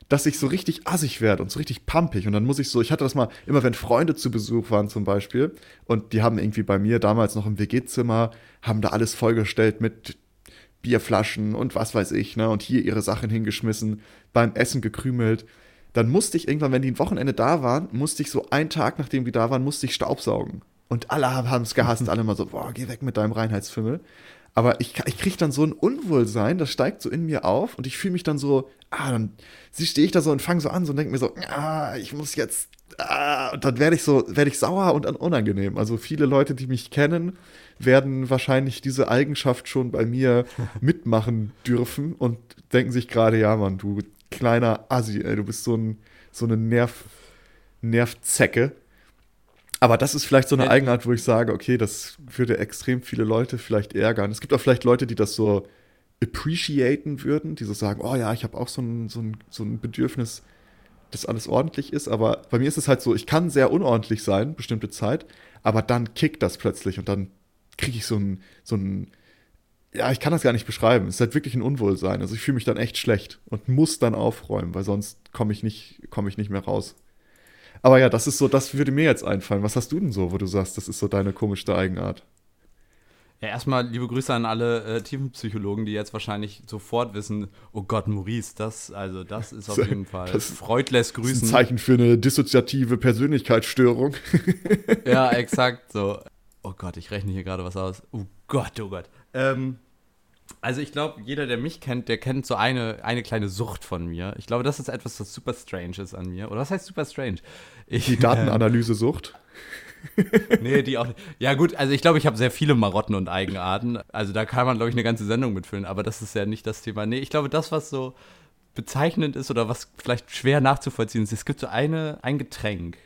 dass ich so richtig assig werde und so richtig pumpig. Und dann muss ich so, ich hatte das mal, immer wenn Freunde zu Besuch waren zum Beispiel, und die haben irgendwie bei mir damals noch im WG-Zimmer, haben da alles vollgestellt mit Bierflaschen und was weiß ich, ne, und hier ihre Sachen hingeschmissen, beim Essen gekrümelt. Dann musste ich irgendwann, wenn die ein Wochenende da waren, musste ich so einen Tag, nachdem die da waren, musste ich Staubsaugen. Und alle haben es gehasst, alle mal so, boah, geh weg mit deinem Reinheitsfimmel. Aber ich, ich kriege dann so ein Unwohlsein, das steigt so in mir auf und ich fühle mich dann so, ah, dann stehe ich da so und fange so an so und denke mir so, ah, ich muss jetzt, ah, und dann werde ich so, werde ich sauer und unangenehm. Also viele Leute, die mich kennen, werden wahrscheinlich diese Eigenschaft schon bei mir <laughs> mitmachen dürfen und denken sich gerade, ja, Mann, du kleiner Assi, ey, du bist so, ein, so eine Nerv, Nervzecke. Aber das ist vielleicht so eine Eigenart, wo ich sage, okay, das würde extrem viele Leute vielleicht ärgern. Es gibt auch vielleicht Leute, die das so appreciaten würden, die so sagen, oh ja, ich habe auch so ein, so, ein, so ein Bedürfnis, dass alles ordentlich ist. Aber bei mir ist es halt so, ich kann sehr unordentlich sein, bestimmte Zeit, aber dann kickt das plötzlich und dann kriege ich so ein, so ein, ja, ich kann das gar nicht beschreiben. Es ist halt wirklich ein Unwohlsein. Also ich fühle mich dann echt schlecht und muss dann aufräumen, weil sonst komme ich nicht, komme ich nicht mehr raus. Aber ja, das ist so, das würde mir jetzt einfallen. Was hast du denn so, wo du sagst, das ist so deine komischste Eigenart? Ja, erstmal liebe Grüße an alle äh, Tiefenpsychologen, die jetzt wahrscheinlich sofort wissen, oh Gott, Maurice, das, also das ist auf jeden Fall. Das, Freud lässt grüßen. Das ist ein Zeichen für eine dissoziative Persönlichkeitsstörung. <laughs> ja, <laughs> exakt so. Oh Gott, ich rechne hier gerade was aus. Oh Gott, oh Gott. Ähm, also ich glaube, jeder, der mich kennt, der kennt so eine, eine kleine Sucht von mir. Ich glaube, das ist etwas, was super strange ist an mir. Oder was heißt super strange? Ich, die Datenanalyse-Sucht? nee, die auch nicht. Ja, gut, also ich glaube, ich habe sehr viele Marotten und Eigenarten. Also da kann man, glaube ich, eine ganze Sendung mitfüllen, aber das ist ja nicht das Thema. Nee, ich glaube, das, was so bezeichnend ist oder was vielleicht schwer nachzuvollziehen ist, es gibt so eine, ein Getränk.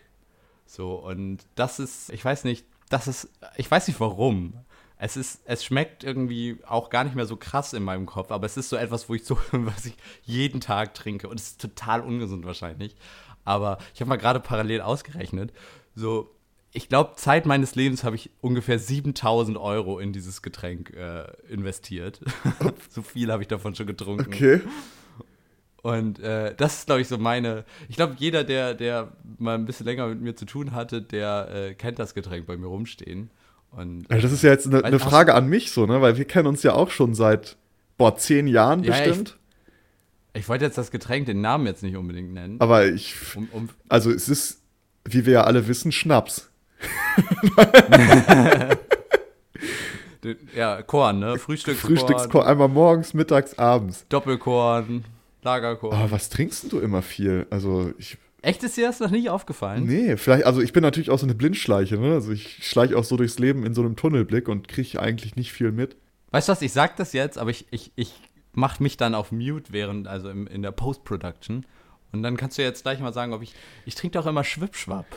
So, und das ist, ich weiß nicht, das ist, ich weiß nicht warum. Es ist, es schmeckt irgendwie auch gar nicht mehr so krass in meinem Kopf, aber es ist so etwas, wo ich so, <laughs> was ich jeden Tag trinke und es ist total ungesund wahrscheinlich. Aber ich habe mal gerade parallel ausgerechnet, so ich glaube, Zeit meines Lebens habe ich ungefähr 7000 Euro in dieses Getränk äh, investiert. <laughs> so viel habe ich davon schon getrunken. Okay. Und äh, das ist, glaube ich, so meine. Ich glaube, jeder, der, der mal ein bisschen länger mit mir zu tun hatte, der äh, kennt das Getränk bei mir rumstehen. Und, also das ist ja jetzt eine, eine Frage an mich so, ne? Weil wir kennen uns ja auch schon seit, boah, zehn Jahren ja, bestimmt. Ich, ich wollte jetzt das Getränk, den Namen jetzt nicht unbedingt nennen. Aber ich. Um, um, also es ist, wie wir ja alle wissen, Schnaps. <laughs> ja, Korn, ne? Frühstückskorn. Frühstückskorn, einmal morgens, mittags, abends. Doppelkorn, Lagerkorn. Aber was trinkst du immer viel? Also ich. Echt ist dir das noch nicht aufgefallen? Nee, vielleicht, also ich bin natürlich auch so eine Blindschleiche, ne? Also ich schleiche auch so durchs Leben in so einem Tunnelblick und kriege eigentlich nicht viel mit. Weißt du was, ich sag das jetzt, aber ich, ich, ich mach mich dann auf Mute während, also im, in der Post-Production. Und dann kannst du jetzt gleich mal sagen, ob ich. Ich trinke doch immer Schwippschwapp.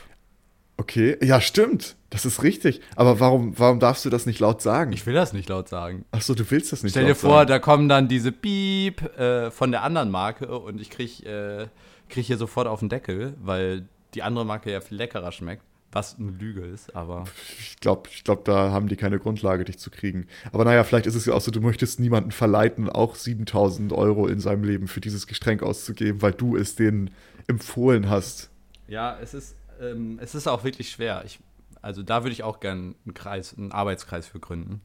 Okay, ja, stimmt. Das ist richtig. Aber warum, warum darfst du das nicht laut sagen? Ich will das nicht laut sagen. Ach so, du willst das nicht Stell laut sagen. Stell dir vor, da kommen dann diese Piep äh, von der anderen Marke und ich krieg, äh, krieg hier sofort auf den Deckel, weil die andere Marke ja viel leckerer schmeckt. Was eine Lüge ist, aber. Ich glaube, ich glaub, da haben die keine Grundlage, dich zu kriegen. Aber naja, vielleicht ist es ja auch so, du möchtest niemanden verleiten, auch 7000 Euro in seinem Leben für dieses Getränk auszugeben, weil du es denen empfohlen hast. Ja, es ist, ähm, es ist auch wirklich schwer. Ich, also da würde ich auch gerne einen Kreis, einen Arbeitskreis für gründen.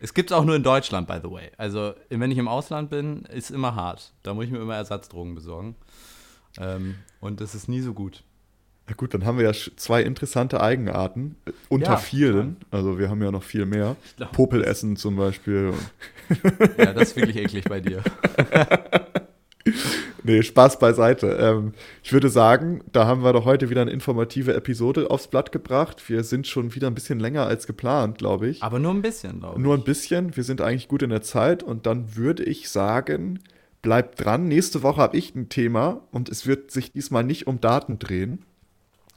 Es gibt es auch nur in Deutschland, by the way. Also wenn ich im Ausland bin, ist immer hart. Da muss ich mir immer Ersatzdrogen besorgen. Ähm, und das ist nie so gut. Na gut, dann haben wir ja zwei interessante Eigenarten äh, unter ja, vielen. Klar. Also wir haben ja noch viel mehr. Popelessen zum Beispiel. <laughs> Ja, das ist wirklich eklig bei dir. <laughs> nee, Spaß beiseite. Ähm, ich würde sagen, da haben wir doch heute wieder eine informative Episode aufs Blatt gebracht. Wir sind schon wieder ein bisschen länger als geplant, glaube ich. Aber nur ein bisschen, glaube ich. Nur ein bisschen. Wir sind eigentlich gut in der Zeit. Und dann würde ich sagen, bleibt dran. Nächste Woche habe ich ein Thema und es wird sich diesmal nicht um Daten drehen.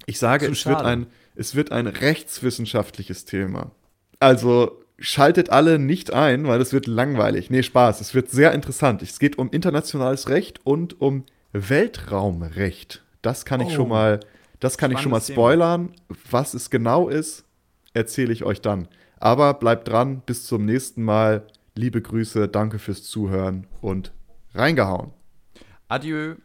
Ich sage, es wird, ein, es wird ein rechtswissenschaftliches Thema. Also Schaltet alle nicht ein, weil es wird langweilig. Nee, Spaß. Es wird sehr interessant. Es geht um internationales Recht und um Weltraumrecht. Das kann ich oh. schon mal, das kann ich schon mal spoilern. Thema. Was es genau ist, erzähle ich euch dann. Aber bleibt dran, bis zum nächsten Mal. Liebe Grüße, danke fürs Zuhören und reingehauen. Adieu.